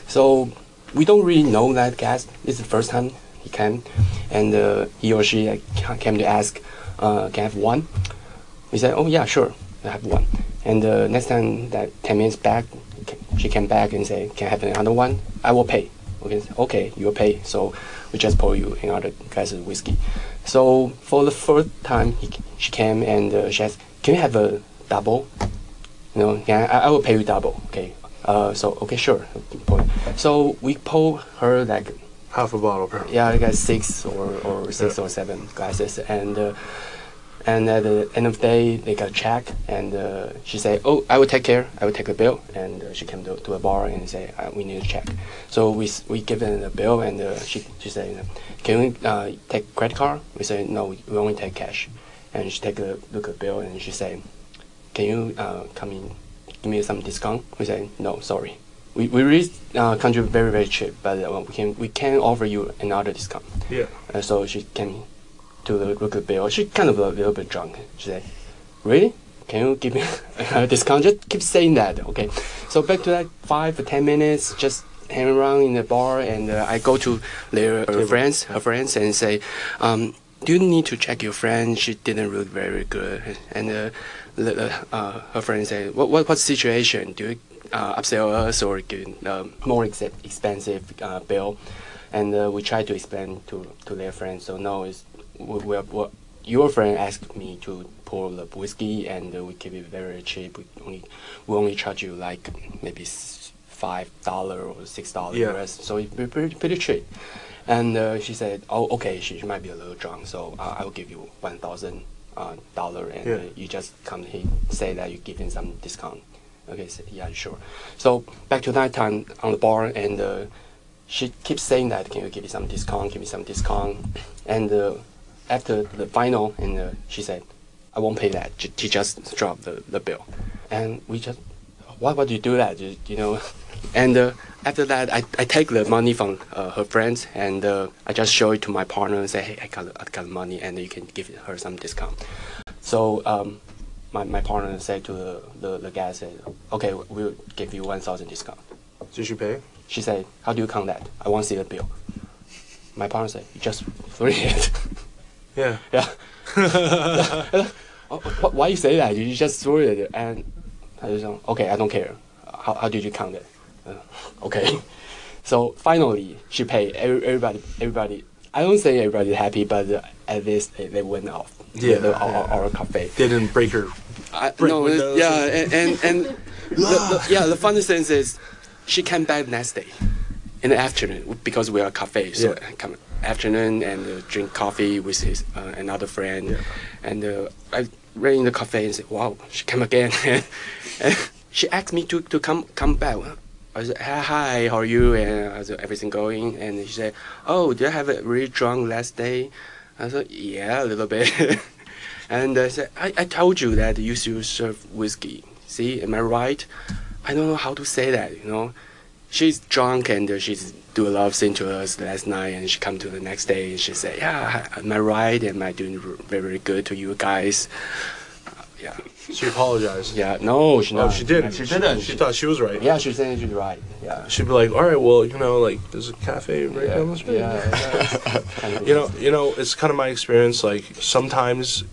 so we don't really know that guest. It's the first time he came, and uh, he or she came to ask, uh, "Can I have one?" We said, "Oh yeah, sure, I have one." And uh, next time that ten minutes back, she came back and said, "Can I have another one? I will pay." Okay, okay, you'll pay. So we just pour you another glass of whiskey. So for the first time, he, she came and uh, she asked, "Can you have a double?" You know, yeah, I, I will pay you double. Okay. Uh, so okay, sure. Pour. So we pour her like Half a bottle per. yeah, I got six or, or six or seven glasses, and uh, And at the end of the day, they got a check, and uh, she said, "Oh, I will take care. I will take the bill." And uh, she came to, to a bar and say, uh, "We need a check." So we we give her the bill, and uh, she she said, "Can we uh, take credit card?" We say, "No, we only take cash." And she take a look at the bill, and she say, "Can you uh, come in, give me some discount?" We say, "No, sorry." We, we really uh, contribute very very cheap, but uh, we can we can offer you another discount. Yeah. Uh, so she came to the look at bill. She kind of a little bit drunk. She said, "Really? Can you give me a discount?" Just keep saying that. Okay. So back to that five or ten minutes, just hang around in the bar, and uh, I go to their her friends, her friends, and say, um, "Do you need to check your friend? She didn't look very good." And uh, uh, her friend say, "What what what situation? Do you uh, upsell us or give um, more ex- expensive uh, bill?" and uh, we try to explain to to their friends. So no, it's we, we, we, your friend asked me to pour the whiskey, and uh, we keep it very cheap. We only we only charge you like maybe five dollar or six dollar Yeah. US. So it's pretty pretty, pretty cheap. And uh, she said, "Oh, okay, she, she might be a little drunk, so uh, I will give you one thousand uh, dollar, and Yeah. you just come here say that you give him some discount." Okay, so, yeah, sure. So back to that time on the bar, and uh, she keeps saying that, can you give me some discount, give me some discount? And uh, after the final, and uh, she said, I won't pay that. She, she just dropped the, the bill. And we just, why would you do that? You, you know? And uh, after that, I, I take the money from uh, her friends and uh, I just show it to my partner and say, hey, I got, I got money and you can give her some discount. So um, my, my partner said to the, the, the guy, said, okay, we'll give you 1,000 discount. Did you pay? She said, "How do you count that? I want to see the bill." My partner said, "You just threw it." Yeah. yeah. Oh, Why you say that? You just threw it, and I just okay. I don't care. How, how did you count it? Okay. So finally, she paid. Every, everybody, everybody. I don't say everybody happy, but uh, at least they, they went off. Yeah, the- our, yeah. our cafe. They didn't break her. I, break no, windows yeah, and and, and the, the, yeah, the funny thing is, she came back next day, in the afternoon because we are a cafe. So Yeah. come afternoon and uh, drink coffee with his uh, another friend, Yeah. and uh, I ran in the cafe and said, "Wow, she came again." and she asked me to, to come come back. I said, "Hi, how are you?" And I said, "Everything going?" And she said, "Oh, did I have a really drunk last day?" I said, "Yeah, a little bit." and I said, I, I told you that you should serve whiskey. See, am I right? I don't know how to say that, you know. She's drunk and she's do a lot of things to us last night and she come to the next day and she said, yeah, am I right? Am I doing very, very good to you guys? Yeah. She apologized. Yeah, no, she, No, not. she didn't. She didn't. She, thought she was right. yeah, she said she's right. Yeah. She'd be like, all right, well, you know, like there's a cafe right yeah, down the street. yeah, yeah. Kind of You know, you know, it's kind of my experience. Like sometimes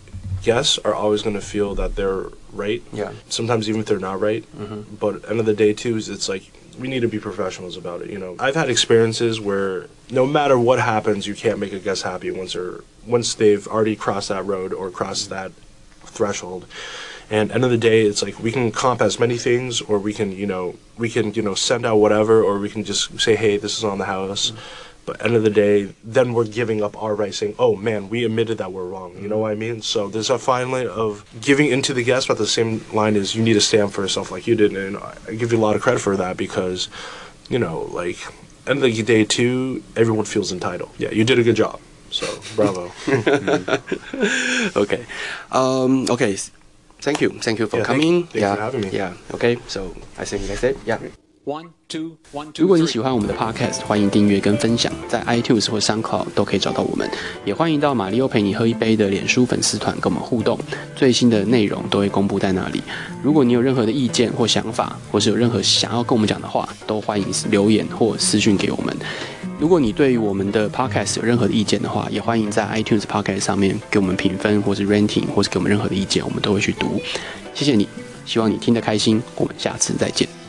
guests are always going to feel that they're right. Yeah. Sometimes even if they're not right. Mhm. But end of the day, too, is it's like we need to be professionals about it. You know, I've had experiences where no matter what happens, you can't make a guest happy once they're once they've already crossed that road or crossed that threshold. And end of the day, it's like we can comp as many things, or we can, you know, we can, you know, send out whatever, or we can just say, hey, this is on the house. Mm-hmm. But end of the day, then we're giving up our right, saying, "Oh man, we admitted that we're wrong." You know mm-hmm. what I mean? So there's a fine line of giving into the guest, but the same line is you need to stand for yourself, like you did, and I give you a lot of credit for that because, you know, like end of the day too, everyone feels entitled. Yeah, you did a good job. So bravo. okay. Um, okay. Thank you. Thank you for Yeah, coming. yeah. for having me. Yeah. Okay. So I think that's it. Yeah. One, two, one, two, 如果你喜欢我们的 Podcast，欢迎订阅跟分享，在 iTunes 或 SoundCloud 都可以找到我们。也欢迎到马里奥陪你喝一杯的脸书粉丝团跟我们互动，最新的内容都会公布在那里。如果你有任何的意见或想法，或是有任何想要跟我们讲的话，都欢迎留言或私讯给我们。如果你对于我们的 Podcast 有任何的意见的话，也欢迎在 iTunes Podcast 上面给我们评分，或是 Ranking，或是给我们任何的意见，我们都会去读。谢谢你，希望你听得开心，我们下次再见。